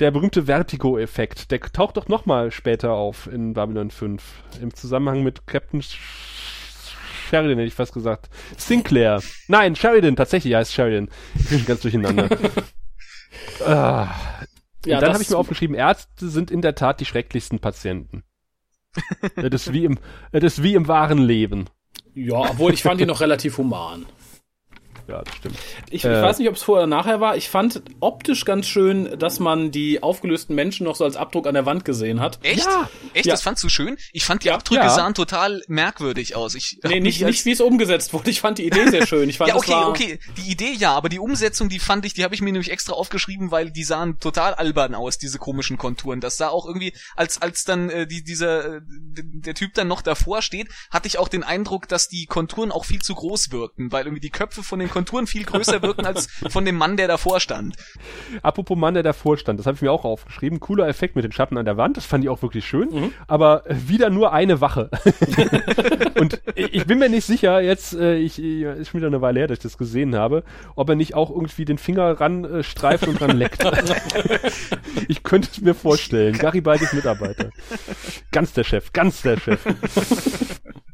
Der berühmte Vertigo-Effekt, der taucht doch nochmal später auf in Babylon 5 im Zusammenhang mit Captain Sheridan, hätte ich fast gesagt. Sinclair. Nein, Sheridan, tatsächlich heißt Sheridan. Ich bin ganz durcheinander. <laughs> ah. Und Ja, dann habe ich mir aufgeschrieben, Ärzte sind in der Tat die schrecklichsten Patienten. das, ist wie im, das ist wie im wahren Leben. Ja, obwohl ich fand ihn noch relativ human. Ja, das stimmt. Ich, Äh. ich weiß nicht, ob es vorher oder nachher war. Ich fand optisch ganz schön, dass man die aufgelösten Menschen noch so als Abdruck an der Wand gesehen hat. Echt? Ja. Echt? Ja. Das fandst du schön? Ich fand die. Abdrücke Ja. sahen total merkwürdig aus. Ich Nee, nicht, nicht wie es umgesetzt wurde. Ich fand die Idee sehr schön. Ich fand, <laughs> Ja, okay, war, okay. Die Idee ja, aber die Umsetzung, die fand ich, die habe ich mir nämlich extra aufgeschrieben, weil die sahen total albern aus, diese komischen Konturen. Das sah auch irgendwie, als als dann äh, die, dieser äh, der Typ dann noch davor steht, hatte ich auch den Eindruck, dass die Konturen auch viel zu groß wirkten, weil irgendwie die Köpfe von den Konturen viel größer wirken als von dem Mann, der davor stand. Apropos Mann, der davor stand, das habe ich mir auch aufgeschrieben. Cooler Effekt mit den Schatten an der Wand, das fand ich auch wirklich schön. Mhm. Aber äh, wieder nur eine Wache. <laughs> Und ich bin mir nicht sicher, jetzt, äh, ich, ich ist schon wieder eine Weile her, dass ich das gesehen habe, ob er nicht auch irgendwie den Finger ran äh, streift und dran leckt. <laughs> ich könnte es mir vorstellen. Garibaldis Mitarbeiter. Ganz der Chef, ganz der Chef. <laughs>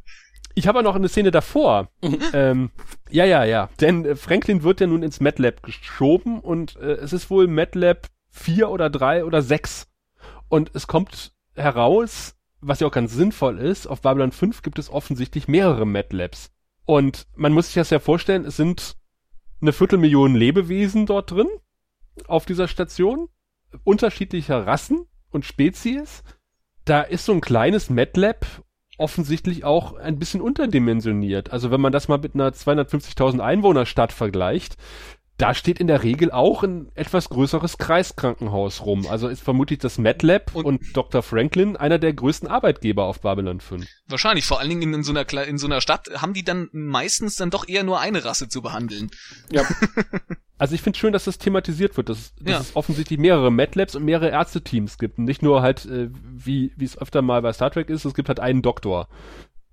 Ich habe noch eine Szene davor. Ähm, ja, ja, ja. Denn äh, Franklin wird ja nun ins MATLAB geschoben und äh, es ist wohl MATLAB 4 oder 3 oder 6. Und es kommt heraus, was ja auch ganz sinnvoll ist, auf Babylon 5 gibt es offensichtlich mehrere MATLABs. Und man muss sich das ja vorstellen, es sind eine Viertelmillion Lebewesen dort drin, auf dieser Station, unterschiedlicher Rassen und Spezies. Da ist so ein kleines MATLAB offensichtlich auch ein bisschen unterdimensioniert. Also wenn man das mal mit einer 250.000 Einwohnerstadt vergleicht, da steht in der Regel auch ein etwas größeres Kreiskrankenhaus rum. Also ist vermutlich das MedLab und, und Dr. Franklin einer der größten Arbeitgeber auf Babylon 5. Wahrscheinlich, vor allen Dingen in, in, so einer, in so einer Stadt haben die dann meistens dann doch eher nur eine Rasse zu behandeln. Ja. <laughs> also ich finde schön, dass das thematisiert wird, dass, dass ja. es offensichtlich mehrere MedLabs und mehrere Ärzteteams gibt. Und nicht nur halt, äh, wie es öfter mal bei Star Trek ist, es gibt halt einen Doktor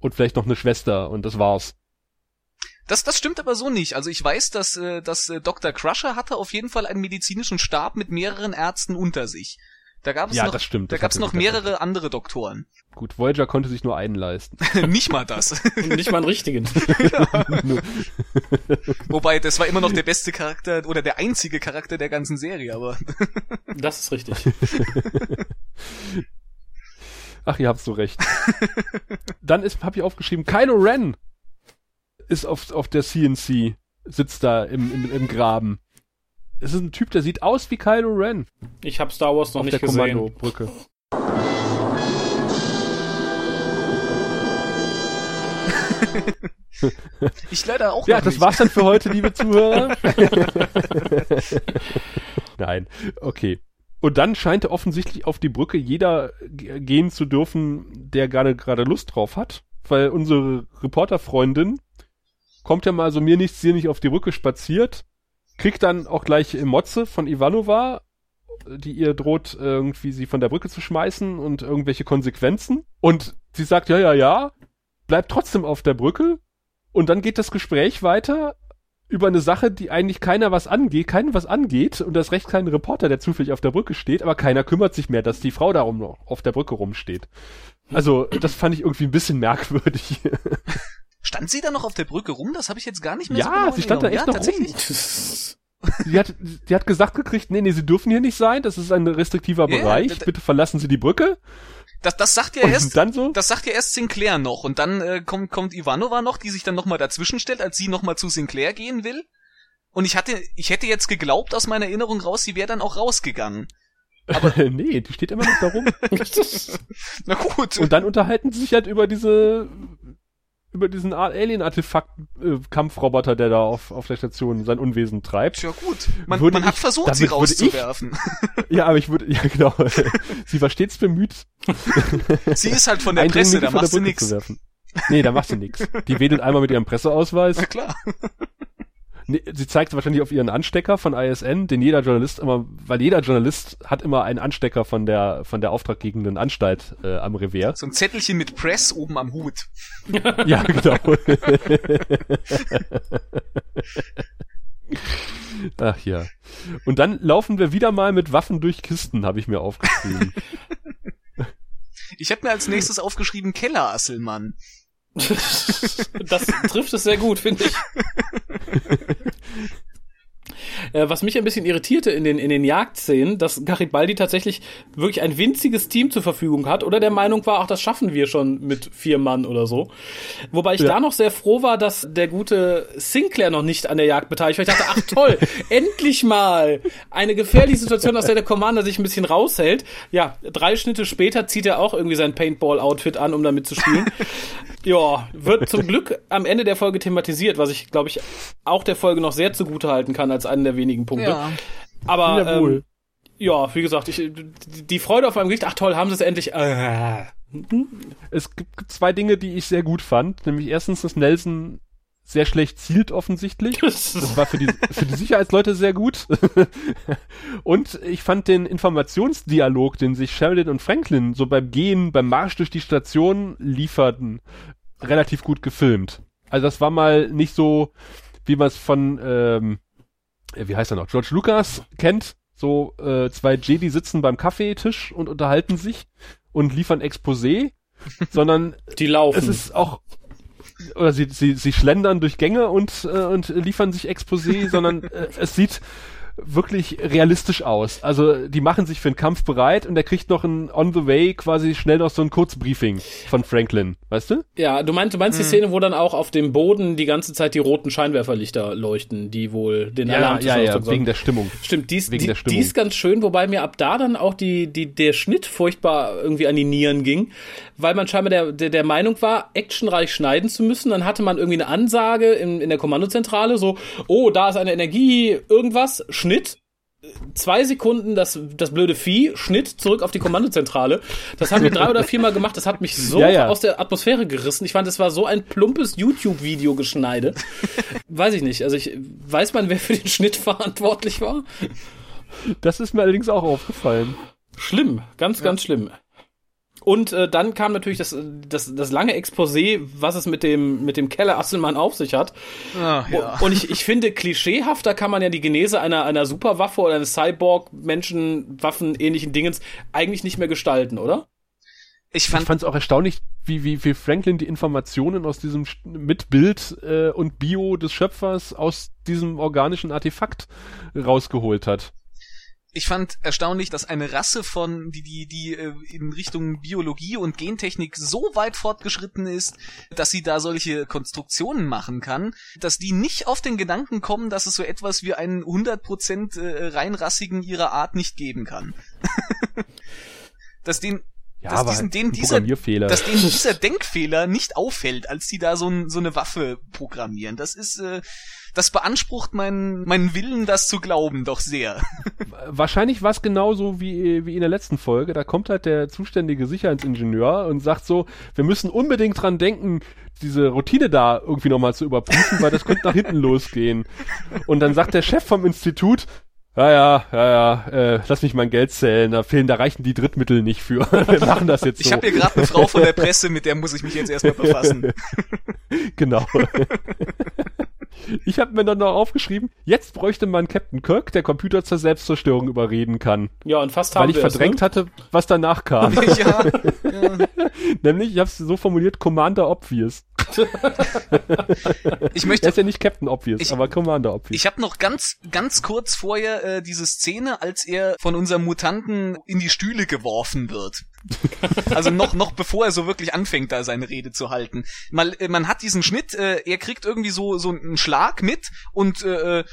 und vielleicht noch eine Schwester und das war's. Das, das stimmt aber so nicht. Also ich weiß, dass, äh, dass äh, Dr. Crusher hatte auf jeden Fall einen medizinischen Stab mit mehreren Ärzten unter sich. Da gab es ja, noch, da gab es noch mehrere andere Doktoren. Gut, Voyager konnte sich nur einen leisten. <laughs> nicht mal das. <laughs> nicht mal einen richtigen. <laughs> Wobei, das war immer noch der beste Charakter oder der einzige Charakter der ganzen Serie, aber. das ist richtig. Ach, ihr habt so recht. Dann ist, hab ich aufgeschrieben, Kylo Ren ist auf, auf der CNC, sitzt da im, im, im Graben. Es ist ein Typ, der sieht aus wie Kylo Ren. Ich habe Star Wars noch auf nicht der gesehen. Kommandobrücke. <laughs> ich leider auch. Ja, das nicht. war's dann für heute, liebe Zuhörer. <laughs> Nein, okay. Und dann scheint offensichtlich auf die Brücke jeder gehen zu dürfen, der gerade gerade Lust drauf hat, weil unsere Reporterfreundin kommt ja mal so mir nichts, dir nicht auf die Brücke spaziert, kriegt dann auch gleich Motze von Ivanova, die ihr droht, irgendwie sie von der Brücke zu schmeißen und irgendwelche Konsequenzen. Und sie sagt, ja, ja, ja, bleibt trotzdem auf der Brücke. Und dann geht das Gespräch weiter über eine Sache, die eigentlich keiner was angeht, keinen was angeht und das recht kein Reporter, der zufällig auf der Brücke steht, aber keiner kümmert sich mehr, dass die Frau darum noch auf der Brücke rumsteht. Also, das fand ich irgendwie ein bisschen merkwürdig. <laughs> Stand sie da noch auf der Brücke rum? Das habe ich jetzt gar nicht mehr ja, so genau sie stand da echt ja, noch tatsächlich. <laughs> rum. die hat, die hat gesagt gekriegt, nee, nee, sie dürfen hier nicht sein, das ist ein restriktiver Ja, Bereich, bitte verlassen Sie die Brücke. Das, das sagt ja Und erst, dann so, das sagt ja erst Sinclair noch und dann äh, kommt kommt Ivanova noch, die sich dann nochmal dazwischen stellt, als sie nochmal zu Sinclair gehen will. Und ich hatte, ich hätte jetzt geglaubt aus meiner Erinnerung raus, sie wäre dann auch rausgegangen. <laughs> nee, die steht immer noch da rum. <laughs> Na gut. Und dann unterhalten sie sich halt über diese, über diesen Alien-Artefakt-Kampfroboter, der da auf, auf der Station sein Unwesen treibt. ja gut. Man, Würde man hat ich- versucht, sie würde ich- rauszuwerfen. <laughs> Ja, aber ich würde, ja genau. <laughs> sie war stets bemüht, sie ist halt von der Presse, da machst du nix. Nee, da macht sie nix. Die wedelt einmal mit ihrem Presseausweis. Na klar. Nee, sie zeigt wahrscheinlich auf ihren Anstecker von ISN, den jeder Journalist immer, weil jeder Journalist hat immer einen Anstecker von der von der auftraggebenden Anstalt äh, am Revier. So ein Zettelchen mit Press oben am Hut. <laughs> Ja, genau. <laughs> Ach ja. Und dann laufen wir wieder mal mit Waffen durch Kisten, habe ich mir aufgeschrieben. <laughs> Ich habe mir als nächstes aufgeschrieben Kellerasselmann. Das trifft es sehr gut, finde ich. Äh, Was mich ein bisschen irritierte in den, in den Jagdszenen, dass Garibaldi tatsächlich wirklich ein winziges Team zur Verfügung hat oder der Meinung war, ach, das schaffen wir schon mit vier Mann oder so. Wobei ich Ja. da noch sehr froh war, dass der gute Sinclair noch nicht an der Jagd beteiligt war. Ich dachte, ach toll, <laughs> endlich mal eine gefährliche Situation, aus der der Commander sich ein bisschen raushält. Ja, drei Schnitte später zieht er auch irgendwie sein Paintball-Outfit an, um damit zu spielen. <laughs> Ja, wird zum Glück am Ende der Folge thematisiert, was ich, glaube ich, auch der Folge noch sehr zugute halten kann als einen der wenigen Punkte. Ja. Aber Jawohl. ähm, ja, wie gesagt, ich, die Freude auf meinem Gesicht, ach toll, haben sie es endlich. Äh, es gibt zwei Dinge, die ich sehr gut fand. Nämlich erstens, dass Nelson sehr schlecht zielt offensichtlich. <laughs> Das war für die, für die Sicherheitsleute sehr gut. <laughs> und ich fand den Informationsdialog, den sich Sheridan und Franklin so beim Gehen, beim Marsch durch die Station lieferten, relativ gut gefilmt. Also das war mal nicht so, wie man es von, ähm, äh, wie heißt er noch, George Lucas kennt. So äh, zwei Jedi sitzen beim Kaffeetisch und unterhalten sich und liefern Exposé, <laughs> sondern die laufen. es ist auch oder sie, sie, sie schlendern durch Gänge und, äh, und liefern sich Exposé, sondern äh, es sieht wirklich realistisch aus. Also die machen sich für einen Kampf bereit und er kriegt noch ein on the way quasi schnell noch so ein Kurzbriefing von Franklin, weißt du? Ja, du meinst, du meinst die Szene, wo dann auch auf dem Boden die ganze Zeit die roten Scheinwerferlichter leuchten, die wohl den Alarm ja, ja, sollen. wegen der Stimmung. Stimmt, die ist, Wegen die, der Stimmung. die ist ganz schön, wobei mir ab da dann auch die, die, der Schnitt furchtbar irgendwie an die Nieren ging, weil man scheinbar der, der, der Meinung war, actionreich schneiden zu müssen. Dann hatte man irgendwie eine Ansage in, in der Kommandozentrale, so, oh, da ist eine Energie, irgendwas, Schnitt. Zwei Sekunden das, das blöde Vieh, Schnitt zurück auf die Kommandozentrale. Das haben wir drei oder viermal gemacht. Das hat mich so Ja, ja. aus der Atmosphäre gerissen. Ich fand, es war so ein plumpes YouTube-Video geschneide. weiß ich nicht. Also ich weiß man, wer für den Schnitt verantwortlich war. Das ist mir allerdings auch aufgefallen. Schlimm, ganz, ganz schlimm. Und äh, dann kam natürlich das, das, das lange Exposé, was es mit dem, mit dem Keller Asselmann auf sich hat. Ah, ja. Und ich, ich finde, klischeehafter kann man ja die Genese einer, einer Superwaffe oder eines Cyborg-Menschen-Waffen ähnlichen Dingens eigentlich nicht mehr gestalten, oder? Ich fand, es auch erstaunlich, wie, wie, wie Franklin die Informationen aus diesem mit Bild äh, und Bio des Schöpfers aus diesem organischen Artefakt rausgeholt hat. Ich fand erstaunlich, dass eine Rasse von, die, die, die äh, in Richtung Biologie und Gentechnik so weit fortgeschritten ist, dass sie da solche Konstruktionen machen kann, dass die nicht auf den Gedanken kommen, dass es so etwas wie einen 100% äh, reinrassigen ihrer Art nicht geben kann. <laughs> dass den, Ja, dass diesen, halt den dieser, dass denen dieser Denkfehler nicht auffällt, als die da so, ein, so eine Waffe programmieren. Das ist, äh, das beansprucht meinen, meinen Willen, das zu glauben, doch sehr. <laughs> Wahrscheinlich war es genauso wie, wie in der letzten Folge. Da kommt halt der zuständige Sicherheitsingenieur und sagt so, wir müssen unbedingt dran denken, diese Routine da irgendwie nochmal zu überprüfen, weil das könnte nach hinten <laughs> losgehen. Und dann sagt der Chef vom Institut, ja, ja, ja, ja, äh, lass mich mein Geld zählen, da fehlen, da reichen die Drittmittel nicht für. <laughs> Wir machen das jetzt so. Ich habe hier gerade eine Frau von der Presse, mit der muss ich mich jetzt erstmal befassen. Genau. Ich habe mir dann noch aufgeschrieben, jetzt bräuchte man Captain Kirk, der Computer zur Selbstzerstörung überreden kann. Ja, und fast haben Weil ich wir es, verdrängt ne? hatte, was danach kam. <laughs> <laughs> ja, Nämlich, ich habe es so formuliert, Commander Obvious. <laughs> ich Er möchte ist ja nicht Captain Obvious, Ich- aber Commander Obvious. Ich habe noch ganz, ganz kurz vorher äh, diese Szene, als er von unserem Mutanten in die Stühle geworfen wird. <laughs> Also noch, noch bevor er so wirklich anfängt, da seine Rede zu halten. Mal, äh, man hat diesen Schnitt, äh, er kriegt irgendwie so, so einen Schlag mit und äh,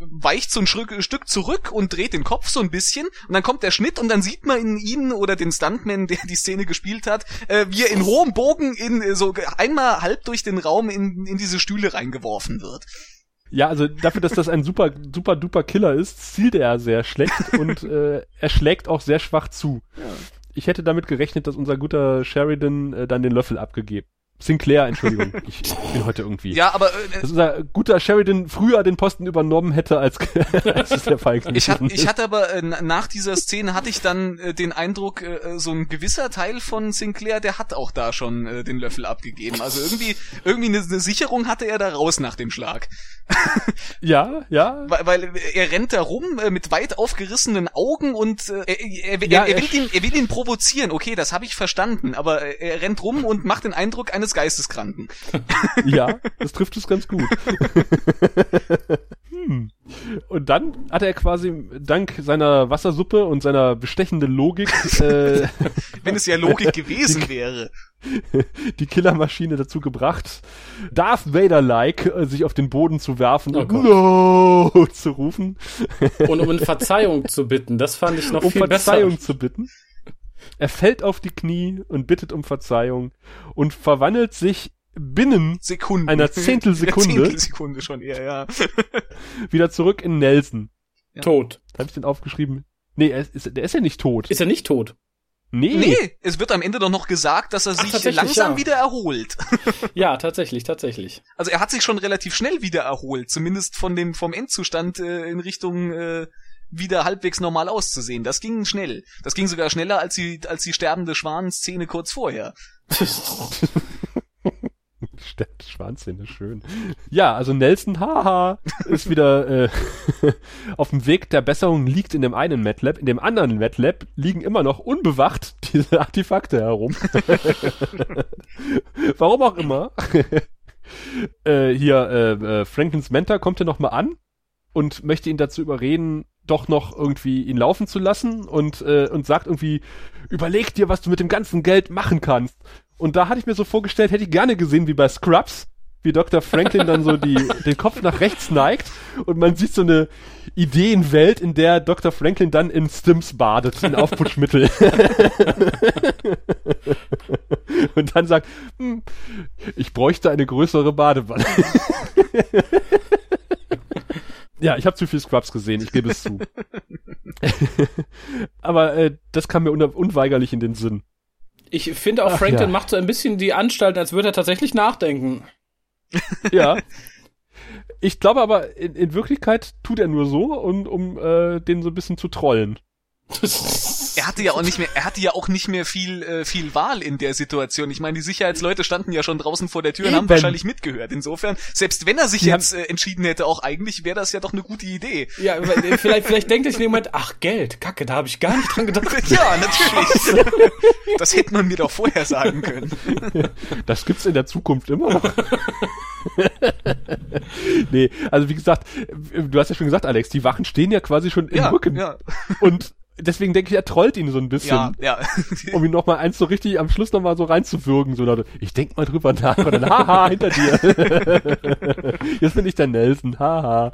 weicht so ein Stück, Stück zurück und dreht den Kopf so ein bisschen und dann kommt der Schnitt und dann sieht man in ihn oder den Stuntman, der die Szene gespielt hat, äh, wie er in hohem Bogen in äh, so einmal halb durch den Raum in, in diese Stühle reingeworfen wird. ja, also dafür, dass das ein super, super duper Killer ist, zielt er sehr schlecht und äh, er schlägt auch sehr schwach zu. Ich hätte damit gerechnet, dass unser guter Sheridan äh, dann den Löffel abgegeben. Sinclair, Entschuldigung. <laughs> Ich bin heute irgendwie. Ja, aber äh, Dass unser guter Sheridan früher den Posten übernommen hätte, als, <laughs> als es der Fall Ich, hat, ich hatte aber äh, na- nach dieser Szene hatte ich dann äh, den Eindruck, äh, so ein gewisser Teil von Sinclair, der hat auch da schon äh, den Löffel abgegeben. Also irgendwie, irgendwie eine, eine Sicherung hatte er da raus nach dem Schlag. <laughs> Ja, ja. Weil, weil er rennt da rum äh, mit weit aufgerissenen Augen und äh, er, er, Ja, er, er will ihn, er will ihn provozieren. Okay, das habe ich verstanden. Aber äh, er rennt rum und macht den Eindruck eines Geisteskranken. <laughs> Ja, das trifft es ganz gut. <laughs> hm. Und dann hat er quasi dank seiner Wassersuppe und seiner bestechenden Logik äh, <laughs> Wenn es ja Logik gewesen wäre. die Killermaschine dazu gebracht, Darth Vader-like äh, sich auf den Boden zu werfen Oh und Gott. No zu rufen, Und um Verzeihung zu bitten, das fand ich noch um viel Verzeihung besser. zu bitten. Er fällt auf die Knie und bittet um Verzeihung und verwandelt sich binnen Sekunden. Einer Zehntelsekunde. <laughs> Zehntelsekunde schon eher, ja. <laughs> wieder zurück in Nelson. Tot. Da hab ich den aufgeschrieben. Nee, er ist, der ist ja nicht tot. Ist er nicht tot? Nee. Nee, es wird am Ende doch noch gesagt, dass er sich tatsächlich, langsam ja. wieder erholt. <laughs> Ja, tatsächlich, tatsächlich. Also er hat sich schon relativ schnell wieder erholt, zumindest von dem vom Endzustand äh, in Richtung äh, wieder halbwegs normal auszusehen. Das ging schnell. Das ging sogar schneller als die als die sterbende Schwanenszene kurz vorher. Sterbt Schwanzähne, schön. Ja, also Nelson, haha, ist wieder äh, <laughs> auf dem Weg der Besserung, liegt in dem einen MATLAB. In dem anderen MATLAB liegen immer noch unbewacht diese Artefakte herum. <laughs> Warum auch immer. <laughs> äh, hier, äh, äh, Frankens Mentor kommt hier nochmal an und möchte ihn dazu überreden, doch noch irgendwie ihn laufen zu lassen und, äh, und sagt irgendwie, überleg dir, was du mit dem ganzen Geld machen kannst. Und da hatte ich mir so vorgestellt, hätte ich gerne gesehen, wie bei Scrubs, wie Dr. Franklin dann so die, <laughs> den Kopf nach rechts neigt und man sieht so eine Ideenwelt, in der Dr. Franklin dann in Stims badet, in Aufputschmittel. <laughs> und dann sagt, hm, ich bräuchte eine größere Badewanne. <laughs> ja, ich habe zu viel Scrubs gesehen, ich gebe es zu. <laughs> Aber äh, das kam mir un unweigerlich in den Sinn. Ich finde auch, Ach, Franklin ja. macht so ein bisschen die Anstalt, als würde er tatsächlich nachdenken. <laughs> Ja. Ich glaube aber, in, in Wirklichkeit tut er nur so, um, um äh, den so ein bisschen zu trollen. <laughs> Er hatte ja auch nicht mehr, er hatte ja auch nicht mehr viel, äh, viel Wahl in der Situation. Ich meine, die Sicherheitsleute standen ja schon draußen vor der Tür und haben Eben. wahrscheinlich mitgehört. Insofern, selbst wenn er sich Die jetzt äh, entschieden hätte, auch eigentlich wäre das ja doch eine gute Idee. Ja, weil- vielleicht, vielleicht denkt er sich in dem Moment, ach Geld, Kacke, da habe ich gar nicht dran gedacht. <laughs> Ja, natürlich. <laughs> das hätte man mir doch vorher sagen können. Das gibt's in der Zukunft immer noch. nee, also wie gesagt, du hast ja schon gesagt, Alex, die Wachen stehen ja quasi schon im Ja, Rücken. ja. Und deswegen denke ich, er trollt ihn so ein bisschen. Ja, ja. <laughs> Um ihn noch mal eins so richtig am Schluss noch mal so reinzuwürgen, so Leute, ich denk mal drüber nach und dann <laughs> haha hinter dir. <laughs> Jetzt bin ich der Nelson, haha.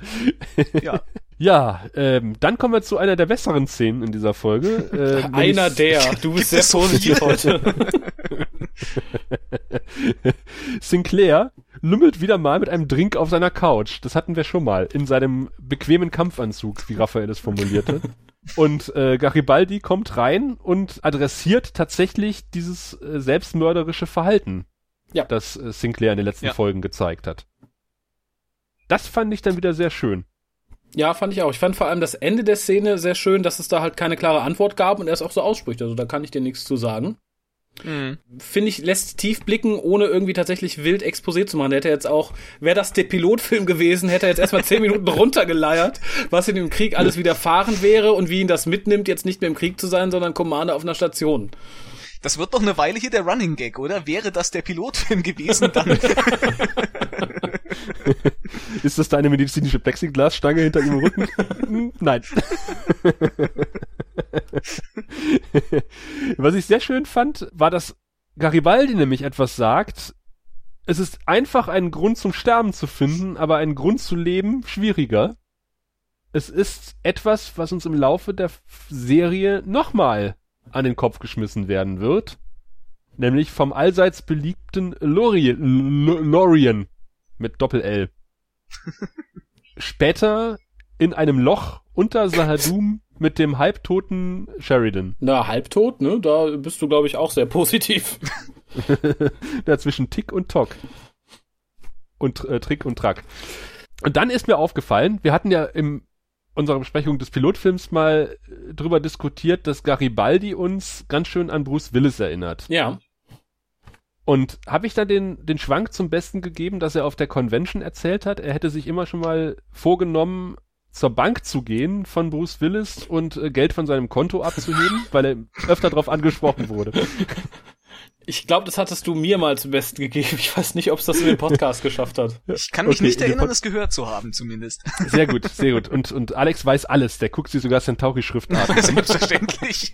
ja. Ja, ähm, dann kommen wir zu einer der besseren Szenen in dieser Folge. Äh, Einer der. Du bist sehr positiv heute. Sinclair lümmelt wieder mal mit einem Drink auf seiner Couch. Das hatten wir schon mal. In seinem bequemen Kampfanzug, wie Raphael es formulierte. <laughs> Und äh, Garibaldi kommt rein und adressiert tatsächlich dieses äh, selbstmörderische Verhalten, Ja. das äh, Sinclair in den letzten Ja. Folgen gezeigt hat. Das fand ich dann wieder sehr schön. Ja, fand ich auch. Ich fand vor allem das Ende der Szene sehr schön, dass es da halt keine klare Antwort gab und er es auch so ausspricht. Also da kann ich dir nichts zu sagen. Mhm. Finde ich, lässt tief blicken, ohne irgendwie tatsächlich wild Exposé zu machen. Der hätte jetzt auch, wäre das der Pilotfilm gewesen, hätte er jetzt erstmal zehn Minuten runtergeleiert, was in dem Krieg alles widerfahren wäre und wie ihn das mitnimmt, jetzt nicht mehr im Krieg zu sein, sondern Commander auf einer Station. Das wird doch eine Weile hier der Running Gag, oder? Wäre das der Pilotfilm gewesen, dann. <laughs> Ist das deine medizinische Plexiglasstange hinter ihrem Rücken? <laughs> Nein. <laughs> Was ich sehr schön fand, war, dass Garibaldi nämlich etwas sagt. Es ist einfach einen Grund zum Sterben zu finden, aber einen Grund zu leben schwieriger. Es ist etwas, was uns im Laufe der Serie nochmal an den Kopf geschmissen werden wird. Nämlich vom allseits beliebten Lorien, Lorien mit Doppel-L. <laughs> Später in einem Loch unter Sahadum mit dem halbtoten Sheridan. Na, halbtot, ne? Da bist du, glaube ich, auch sehr positiv. <laughs> <laughs> Dazwischen Tick und Tock. Und äh, Trick und Track. Und dann ist mir aufgefallen, wir hatten ja in unserer Besprechung des Pilotfilms mal äh, drüber diskutiert, dass Garibaldi uns ganz schön an Bruce Willis erinnert. Ja. Und habe ich dann den, den Schwank zum Besten gegeben, dass er auf der Convention erzählt hat, er hätte sich immer schon mal vorgenommen, zur Bank zu gehen von Bruce Willis und äh, Geld von seinem Konto abzuheben, <laughs> weil er öfter darauf angesprochen wurde. Ich glaube, das hattest du mir mal zum Besten gegeben. Ich weiß nicht, ob es das in den Podcast geschafft hat. <laughs> Ich kann mich Okay, nicht erinnern, es gehört zu haben, zumindest. Sehr gut, sehr gut. Und, und Alex weiß alles, der guckt sich sogar Centauri-Schriftarten an. <laughs> Selbstverständlich.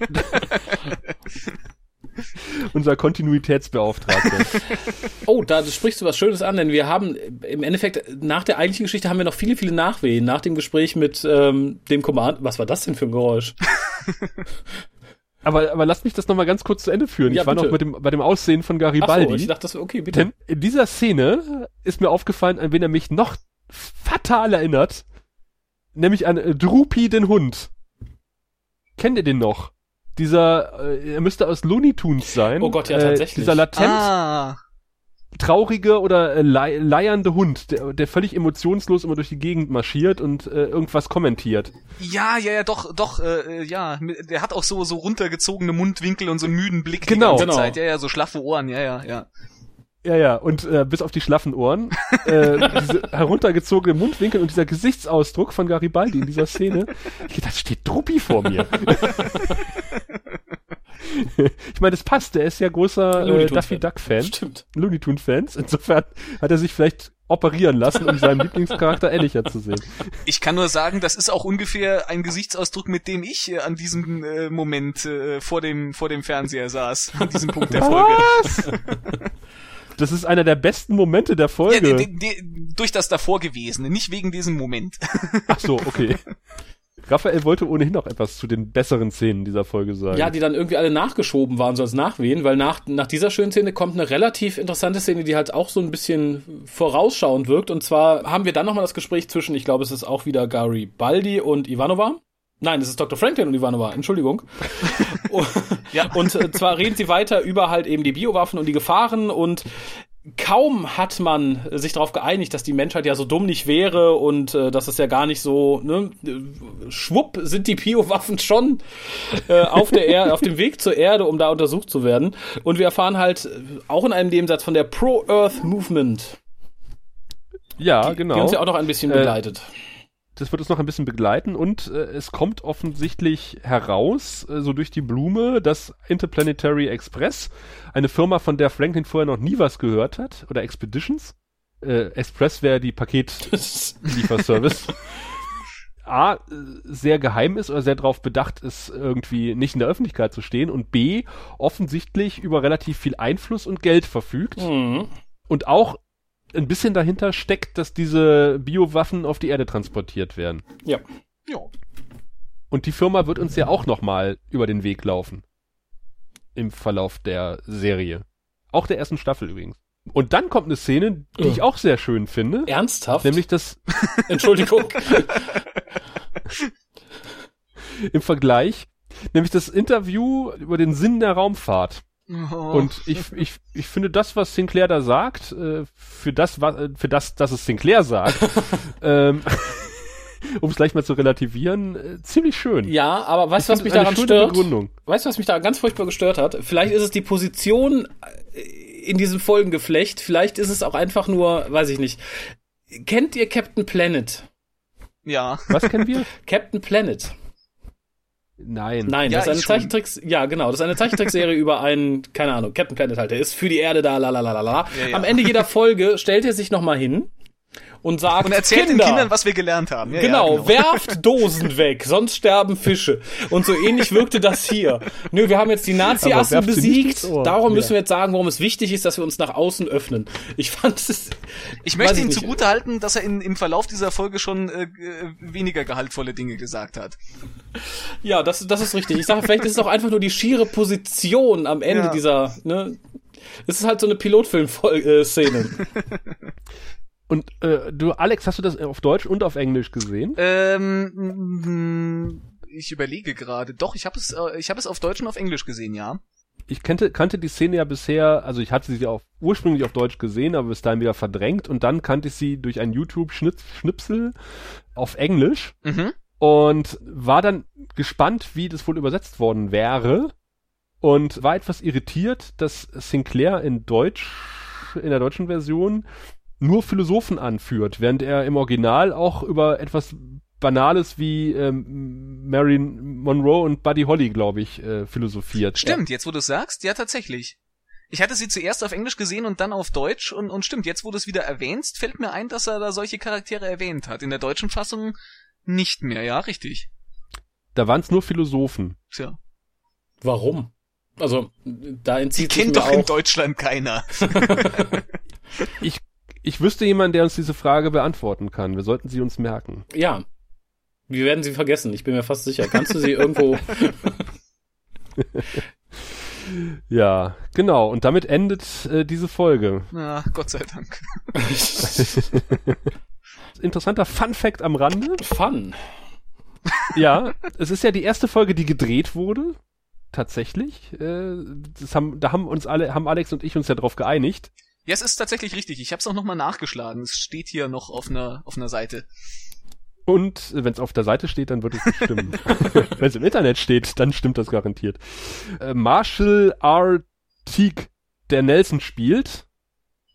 <laughs> Unser Kontinuitätsbeauftragter. Oh, da sprichst du was Schönes an, denn wir haben im Endeffekt nach der eigentlichen Geschichte haben wir noch viele, viele Nachwehen. Nach dem Gespräch mit ähm, dem Command. Was war das denn für ein Geräusch? <laughs> Aber, aber lass mich das nochmal ganz kurz zu Ende führen. Ja, ich war bitte. noch mit dem, bei dem Aussehen von Ach Garibaldi. so, ich dachte, das okay, bitte. Denn in dieser Szene ist mir aufgefallen, an wen er mich noch fatal erinnert. Nämlich an äh, Drupi den Hund. Kennt ihr den noch? Dieser, äh, er müsste aus Looney Tunes sein. Oh Gott, ja, Äh, tatsächlich. dieser latent Ah, traurige oder äh, lei- leiernde Hund, der, der völlig emotionslos immer durch die Gegend marschiert und äh, irgendwas kommentiert. ja, ja, ja, doch, doch, äh, ja. Der hat auch so, so runtergezogene Mundwinkel und so einen müden Blick Genau. die ganze Genau. Zeit. Ja, ja, so schlaffe Ohren, ja, ja, ja. Ja, ja, und äh, bis auf die schlaffen Ohren, äh, <laughs> diese heruntergezogene Mundwinkel und dieser Gesichtsausdruck von Garibaldi in dieser Szene, ich dachte, da steht Druppi vor mir. <laughs> ich meine, das passt, der ist ja großer äh, Fan. Duck-Fan, Stimmt. Looney Tunes-Fans. Insofern hat er sich vielleicht operieren lassen, um seinen Lieblingscharakter ähnlicher zu sehen. Ich kann nur sagen, das ist auch ungefähr ein Gesichtsausdruck, mit dem ich äh, an diesem äh, Moment äh, vor dem vor dem Fernseher saß, an diesem Punkt der Folge. Was? Das ist einer der besten Momente der Ja, Folge. de, de, de, durch das davor gewesene, nicht wegen diesem Moment. Ach so, okay. Raphael wollte ohnehin noch etwas zu den besseren Szenen dieser Folge sagen. Ja, die dann irgendwie alle nachgeschoben waren, so als Nachwehen, weil nach, nach dieser schönen Szene kommt eine relativ interessante Szene, die halt auch so ein bisschen vorausschauend wirkt. Und zwar haben wir dann nochmal das Gespräch zwischen, ich glaube, es ist auch wieder Gary Baldi und Ivanova. Nein, es ist Dr. Franklin und Ivanova, Entschuldigung. ja. <laughs> Und äh, zwar reden sie weiter über halt eben die Biowaffen und die Gefahren und kaum hat man sich darauf geeinigt, dass die Menschheit ja so dumm nicht wäre und äh, dass es ja gar nicht so, ne, schwupp sind die Biowaffen schon äh, auf der Erde, auf dem Weg zur Erde, um da untersucht zu werden. Und wir erfahren halt äh, auch in einem Nebensatz von der Pro-Earth Movement, ja genau. die uns ja auch noch ein bisschen Äh, begleitet. Das wird uns noch ein bisschen begleiten und äh, es kommt offensichtlich heraus, äh, so durch die Blume, dass Interplanetary Express, eine Firma, von der Franklin vorher noch nie was gehört hat, oder Expeditions, äh, Express wäre die Paketlieferservice, <laughs> A, sehr geheim ist oder sehr darauf bedacht ist, irgendwie nicht in der Öffentlichkeit zu stehen und B, offensichtlich über relativ viel Einfluss und Geld verfügt Mhm. und auch ein bisschen dahinter steckt, dass diese Biowaffen auf die Erde transportiert werden. Ja. ja. Und die Firma wird uns ja auch nochmal über den Weg laufen. Im Verlauf der Serie. Auch der ersten Staffel übrigens. Und dann kommt eine Szene, die ich auch sehr schön finde. Ernsthaft? Nämlich das <laughs> Entschuldigung. <laughs> im Vergleich, nämlich das Interview über den Sinn der Raumfahrt. Oh. Und ich, ich, ich finde das, was Sinclair da sagt, äh, für das, was, für das, dass es Sinclair sagt, <laughs> ähm, <laughs> um es gleich mal zu relativieren, äh, ziemlich schön. ja, aber weißt du, was Ich mich daran eine schöne stört? Begründung. Weißt du, was mich da ganz furchtbar gestört hat? Vielleicht ist es die Position äh, in diesem Folgengeflecht. Vielleicht ist es auch einfach nur, weiß ich nicht. Kennt ihr Captain Planet? Ja. Was kennen wir? <laughs> Captain Planet. Nein. Nein, Ja, das ist eine. Zeichentricks, ja genau, das ist eine Zeichentrickserie <laughs> über einen, keine Ahnung, Captain Planet halt, der ist für die Erde da, la la la la la. Am Ende jeder Folge stellt er sich nochmal hin und sagt, Und erzählt Kinder, den Kindern, was wir gelernt haben. Ja, genau, ja, werft <laughs> Dosen weg, sonst sterben Fische. Und so ähnlich wirkte das hier. Nö, wir haben jetzt die Nazi-Assen besiegt, darum Ja. müssen wir jetzt sagen, warum es wichtig ist, dass wir uns nach außen öffnen. Ich fand es, Ich möchte ihm nicht. zugute halten, dass er in, im Verlauf dieser Folge schon äh, äh, weniger gehaltvolle Dinge gesagt hat. ja, das, das ist richtig. Ich sage, vielleicht ist es auch einfach nur die schiere Position am Ende Ja. dieser, ne, es ist halt so eine Pilotfilm-Szene. <laughs> Und äh, du, Alex, hast du das auf Deutsch und auf Englisch gesehen? Ähm, mm, ich überlege gerade. Doch, ich habe es, äh, ich habe es auf Deutsch und auf Englisch gesehen, ja. Ich kannte, kannte die Szene ja bisher, also ich hatte sie auf, ursprünglich auf Deutsch gesehen, aber bis dahin wieder verdrängt und dann kannte ich sie durch einen YouTube-Schnipsel auf Englisch Mhm. und war dann gespannt, wie das wohl übersetzt worden wäre und war etwas irritiert, dass Sinclair in Deutsch, in der deutschen Version nur Philosophen anführt, während er im Original auch über etwas Banales wie ähm, Marilyn Monroe und Buddy Holly, glaube ich, äh, philosophiert. Stimmt, jetzt wo du sagst, ja tatsächlich. Ich hatte sie zuerst auf Englisch gesehen und dann auf Deutsch und, und stimmt, jetzt wo du es wieder erwähnst, fällt mir ein, dass er da solche Charaktere erwähnt hat. In der deutschen Fassung nicht mehr, ja, richtig. Da waren es nur Philosophen. Tja. Warum? Also, da Die entzieht sich kennt doch in auch, Deutschland keiner. <laughs> <laughs> Ich wüsste jemanden, der uns diese Frage beantworten kann. Wir sollten sie uns merken. ja. Wir werden sie vergessen, ich bin mir fast sicher. Kannst du sie irgendwo, <laughs> Ja, genau. Und damit endet äh, diese Folge. Na, Gott sei Dank. <laughs> Interessanter Fun Fact am Rande. Fun. Ja, es ist ja die erste Folge, die gedreht wurde. Tatsächlich. Äh, das haben, da haben uns alle, haben Alex und ich uns ja drauf geeinigt. Ja, es ist tatsächlich richtig. Ich habe es auch nochmal nachgeschlagen. Es steht hier noch auf einer auf einer Seite. Und wenn es auf der Seite steht, dann wird es nicht stimmen. <laughs> wenn es im Internet steht, dann stimmt das garantiert. Äh, Marshall R. Teague, der Nelson spielt,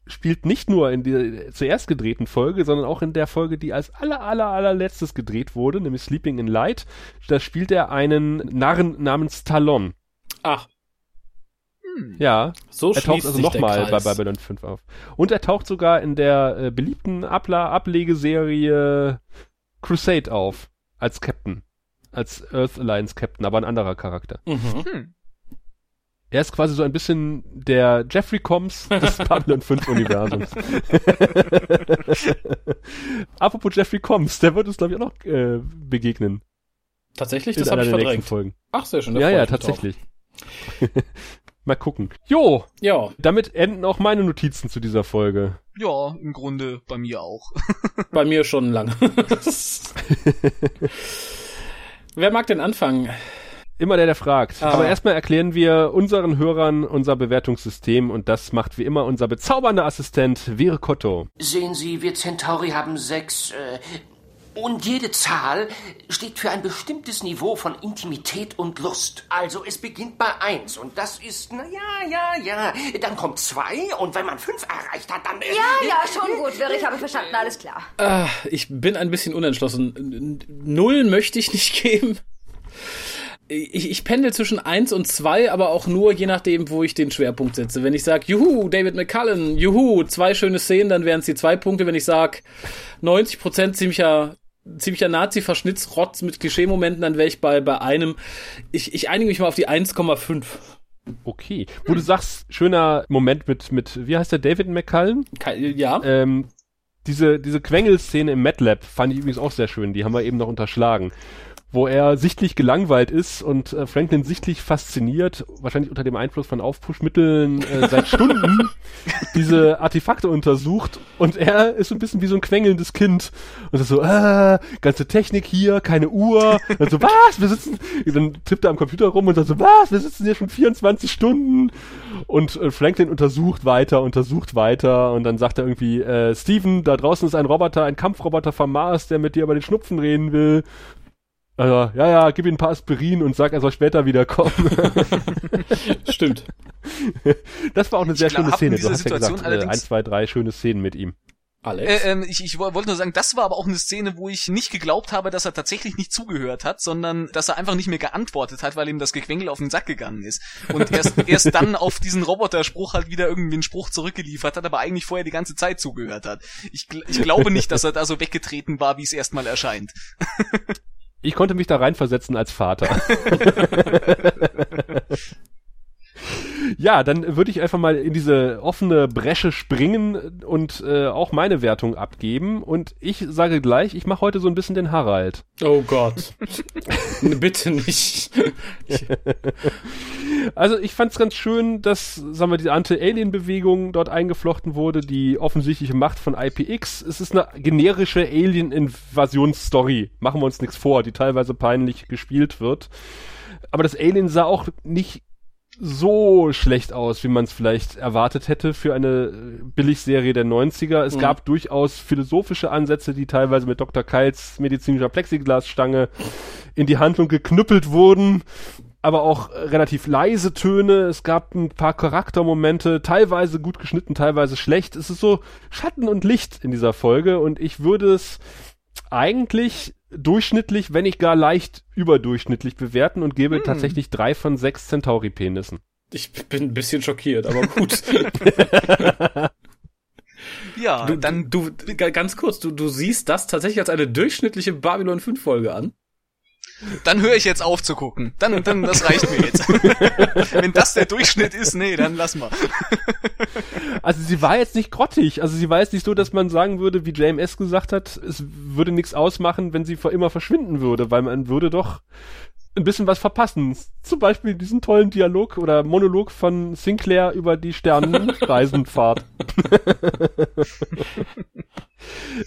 spielt nicht nur in der zuerst gedrehten Folge, sondern auch in der Folge, die als aller, aller, allerletztes gedreht wurde, nämlich Sleeping in Light. Da spielt er einen Narren namens Talon. Ach, Ja, So er taucht also nochmal bei. Babylon 5 auf. Und er taucht sogar in der äh, beliebten Abla Ablegeserie Crusade auf. Als Captain. Als Earth Alliance Captain, aber ein anderer Charakter. Mhm. Hm. Er ist quasi so ein bisschen der Jeffrey Combs <laughs> des Babylon 5 Universums. <laughs> Apropos Jeffrey Combs, der wird uns, glaube ich, auch noch äh, begegnen. Tatsächlich, in das habe ich verdrängt. Folgen. Ach, sehr schön. Ja, ja, tatsächlich. Mal gucken. Jo, Ja, damit enden auch meine Notizen zu dieser Folge. Ja, im Grunde bei mir auch. <laughs> bei mir schon lange. <laughs> Wer mag denn anfangen? Immer der, der fragt. Ah. Aber erstmal erklären wir unseren Hörern unser Bewertungssystem und das macht wie immer unser bezaubernder Assistent Vere Kotto. Sehen Sie, wir Centauri haben sechs. Äh, und jede Zahl steht für ein bestimmtes Niveau von Intimität und Lust. Also es beginnt bei eins und das ist, na ja, ja, ja. Dann kommt zwei und wenn man fünf erreicht hat, dann... äh, Ja, ja, schon gut, ich habe verstanden, alles klar. Ah, ich bin ein bisschen unentschlossen. Null möchte ich nicht <laughs> geben. Ich, ich pendel zwischen eins und zwei, aber auch nur je nachdem, wo ich den Schwerpunkt setze. Wenn ich sage, juhu, David McCullen, juhu, zwei schöne Szenen, dann wären es die zwei Punkte. Wenn ich sage, 90% ziemlicher, ziemlicher Nazi-Verschnittsrotz mit Klischee-Momenten, dann wäre ich bei, bei einem. Ich, ich einige mich mal auf die 1,5. Okay. Wo du sagst, schöner Moment mit, mit, wie heißt der, David McCullen? Ke- Ja? Ähm, diese, diese Quengelszene im MATLAB fand ich übrigens auch sehr schön. Die haben wir eben noch unterschlagen. Wo er sichtlich gelangweilt ist und äh, Franklin sichtlich fasziniert, wahrscheinlich unter dem Einfluss von Aufpushmitteln äh, seit Stunden <laughs> diese Artefakte untersucht und er ist so ein bisschen wie so ein quengelndes Kind und ist so, äh, ganze Technik hier, keine Uhr. Und so, was? Wir sitzen, dann tippt er am Computer rum und sagt so, was? Wir sitzen hier schon 24 Stunden. Und äh, Franklin untersucht weiter, untersucht weiter und dann sagt er irgendwie, äh, Steven, da draußen ist ein Roboter, ein Kampfroboter vom Mars, der mit dir über den Schnupfen reden will. Also, ja, ja, gib ihm ein paar Aspirin und sag, er soll später wiederkommen. <laughs> Stimmt. Das war auch eine Ich sehr glaub, schöne Szene. Du hast ja Situation gesagt, äh, allerdings- ein, zwei, drei schöne Szenen mit ihm. Alex. Äh, ähm, ich ich woll- wollte nur sagen, das war aber auch eine Szene, wo ich nicht geglaubt habe, dass er tatsächlich nicht zugehört hat, sondern dass er einfach nicht mehr geantwortet hat, weil ihm das Gequengel auf den Sack gegangen ist. Und erst, <laughs> erst dann auf diesen Roboterspruch halt wieder irgendwie einen Spruch zurückgeliefert hat, aber eigentlich vorher die ganze Zeit zugehört hat. Ich, ich glaube nicht, dass er da so weggetreten war, wie es erstmal erscheint. <laughs> Ich konnte mich da reinversetzen als Vater. <laughs> <laughs> ja, dann würde ich einfach mal in diese offene Bresche springen und äh, auch meine Wertung abgeben. Und ich sage gleich, ich mache heute so ein bisschen den Harald. oh Gott. <laughs> Bitte nicht. Also ich fand es ganz schön, dass, sagen wir, die Anti-Alien-Bewegung dort eingeflochten wurde, die offensichtliche Macht von IPX. Es ist eine generische Alien-Invasionsstory. Machen wir uns nichts vor, die teilweise peinlich gespielt wird. Aber das Alien sah auch nicht so schlecht aus, wie man es vielleicht erwartet hätte für eine äh, Billigserie der 90er. Es Mhm. gab durchaus philosophische Ansätze, die teilweise mit Dr. Keils medizinischer Plexiglasstange in die Handlung geknüppelt wurden aber auch relativ leise Töne. Es gab ein paar Charaktermomente, teilweise gut geschnitten, teilweise schlecht. Es ist so Schatten und Licht in dieser Folge und ich würde es eigentlich durchschnittlich, wenn nicht gar leicht überdurchschnittlich bewerten und gebe tatsächlich drei von sechs Centauri-Penissen. Ich bin ein bisschen schockiert, aber gut. <laughs> Ja, Du, dann du, du, ga- ganz kurz, du, du siehst das tatsächlich als eine durchschnittliche Babylon 5 Folge an. Dann höre ich jetzt auf zu gucken. Dann, dann, das reicht mir jetzt. <laughs> Wenn das der Durchschnitt ist, nee, dann lass mal. Also sie war jetzt nicht grottig. Also sie war jetzt nicht so, dass man sagen würde, wie JMS gesagt hat, es würde nichts ausmachen, wenn sie für immer verschwinden würde, weil man würde doch ein bisschen was verpassen. Zum Beispiel diesen tollen Dialog oder Monolog von Sinclair über die Sternenreisenfahrt. <laughs>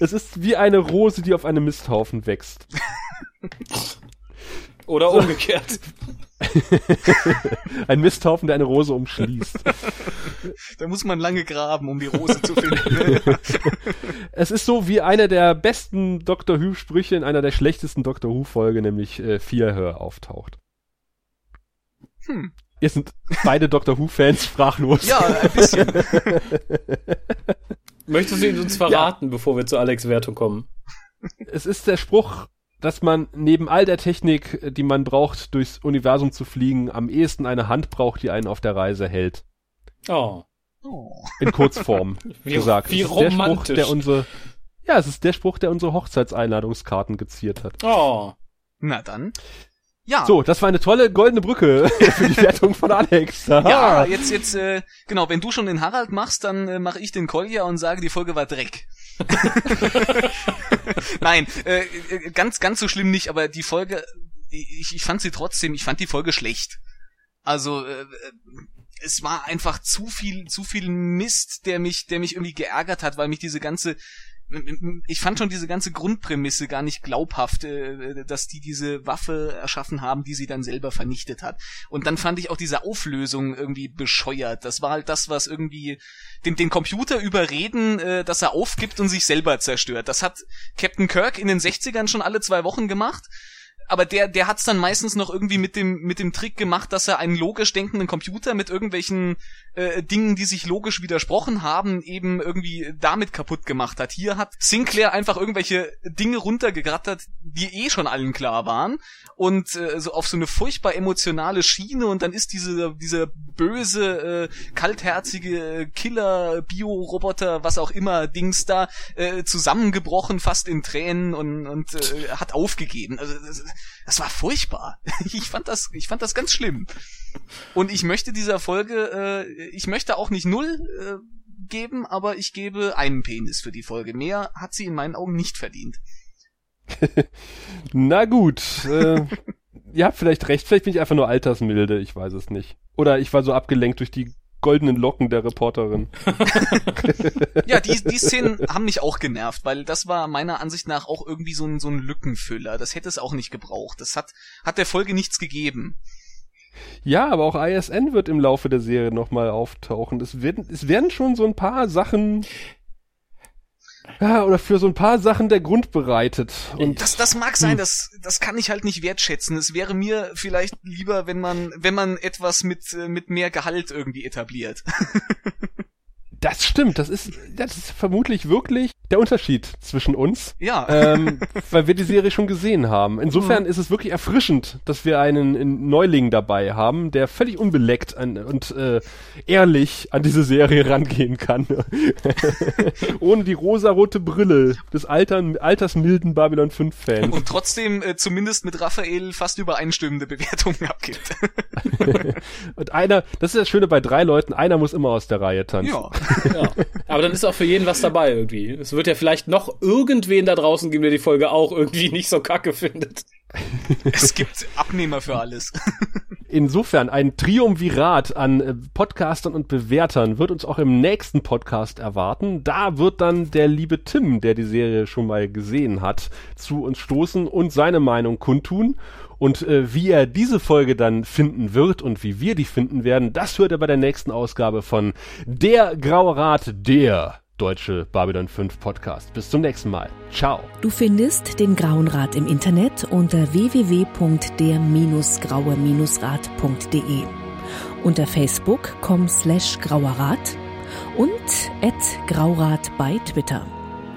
es ist wie eine Rose, die auf einem Misthaufen wächst. <laughs> Oder umgekehrt. <laughs> Ein Misthaufen, der eine Rose umschließt. Da muss man lange graben, um die Rose zu finden. <laughs> Es ist so wie einer der besten Doctor Who-Sprüche in einer der schlechtesten Doctor Who-Folge, nämlich äh, Vierhör auftaucht. Hm. Ihr sind beide Doctor Who-Fans sprachlos. ja, ein bisschen. Möchtest du ihn uns verraten, bevor wir zur Alex-Wertung kommen? Es ist der Spruch, dass man neben all der Technik, die man braucht, durchs Universum zu fliegen, am ehesten eine Hand braucht, die einen auf der Reise hält. Oh. In Kurzform <laughs> Wie- gesagt. wie Es ist der Spruch, romantisch. der unsere, ja, es ist der Spruch, der unsere Hochzeitseinladungskarten geziert hat. Oh. Na dann. Ja. So, das war eine tolle goldene Brücke <laughs> für die Wertung von Alex. Ja, jetzt, jetzt, äh, genau, wenn du schon den Harald machst, dann äh, mache ich den Kolja und sage, die Folge war Dreck. <laughs> Nein, äh, äh, ganz, ganz so schlimm nicht, aber die Folge, ich, ich fand sie trotzdem, ich fand die Folge schlecht. Also, äh, äh, es war einfach zu viel, zu viel Mist, der mich, der mich irgendwie geärgert hat, weil mich diese ganze, ich fand schon diese ganze Grundprämisse gar nicht glaubhaft, äh, dass die diese Waffe erschaffen haben, die sie dann selber vernichtet hat. Und dann fand ich auch diese Auflösung irgendwie bescheuert. Das war halt das, was irgendwie den, den Computer überreden, äh, dass er aufgibt und sich selber zerstört. Das hat Captain Kirk in den 60ern schon alle zwei Wochen gemacht. Aber der, der hat's dann meistens noch irgendwie mit dem, mit dem Trick gemacht, dass er einen logisch denkenden Computer mit irgendwelchen äh, Dingen, die sich logisch widersprochen haben, eben irgendwie damit kaputt gemacht hat. Hier hat Sinclair einfach irgendwelche Dinge runtergegrattert, die eh schon allen klar waren und äh, so auf so eine furchtbar emotionale Schiene und dann ist diese, diese böse, äh, kaltherzige Killer, Bio-Roboter, was auch immer, Dings da, äh, zusammengebrochen, fast in Tränen und, und äh, hat aufgegeben. Also das, war furchtbar. <laughs> Ich fand das, ich fand das ganz schlimm. Und ich möchte dieser Folge, äh, ich möchte auch nicht null äh, geben, aber ich gebe einen Penis für die Folge. Mehr hat sie in meinen Augen nicht verdient. <laughs> Na gut. Äh, <laughs> ihr habt vielleicht recht. Vielleicht bin ich einfach nur altersmilde. Ich weiß es nicht. Oder ich war so abgelenkt durch die goldenen Locken der Reporterin. <laughs> Ja, die, die Szenen haben mich auch genervt, weil das war meiner Ansicht nach auch irgendwie so ein, so ein Lückenfüller. Das hätte es auch nicht gebraucht. Das hat, hat der Folge nichts gegeben. Ja, aber auch ISN wird im Laufe der Serie nochmal auftauchen. Es werden, es werden schon so ein paar Sachen, ja, oder für so ein paar Sachen der Grund bereitet. Und Das, das mag sein, das, das kann ich halt nicht wertschätzen. Es wäre mir vielleicht lieber, wenn man, wenn man etwas mit, äh, mit mehr Gehalt irgendwie etabliert. <laughs> das stimmt, das ist, das ist vermutlich wirklich der Unterschied zwischen uns. Ja. ähm, <laughs> weil wir die Serie schon gesehen haben. Insofern ist es wirklich erfrischend, dass wir einen, Neuling dabei haben, der völlig unbeleckt an, und äh, ehrlich an diese Serie rangehen kann. <laughs> Ohne die rosarote Brille des altern, altersmilden Babylon 5 Fans. Und trotzdem äh, zumindest mit Raphael fast übereinstimmende Bewertungen <laughs> abgibt. Und einer, das ist das Schöne bei drei Leuten, einer muss immer aus der Reihe tanzen. ja. Ja. Aber dann ist auch für jeden was dabei irgendwie. Es wird ja vielleicht noch irgendwen da draußen geben, der die Folge auch irgendwie <laughs> nicht so kacke findet. Es gibt Abnehmer für alles. Insofern ein Triumvirat an äh, Podcastern und Bewertern wird uns auch im nächsten Podcast erwarten. Da wird dann der liebe Tim, der die Serie schon mal gesehen hat, zu uns stoßen und seine Meinung kundtun. Und äh, wie er diese Folge dann finden wird und wie wir die finden werden, das hört er bei der nächsten Ausgabe von Der Graue Rat, der deutsche Babylon 5 Podcast. Bis zum nächsten Mal. Ciao. Du findest den Grauen Rat im Internet unter www.der-graue-rat.de, unter facebook.com slash grauerrat und at graurat bei Twitter.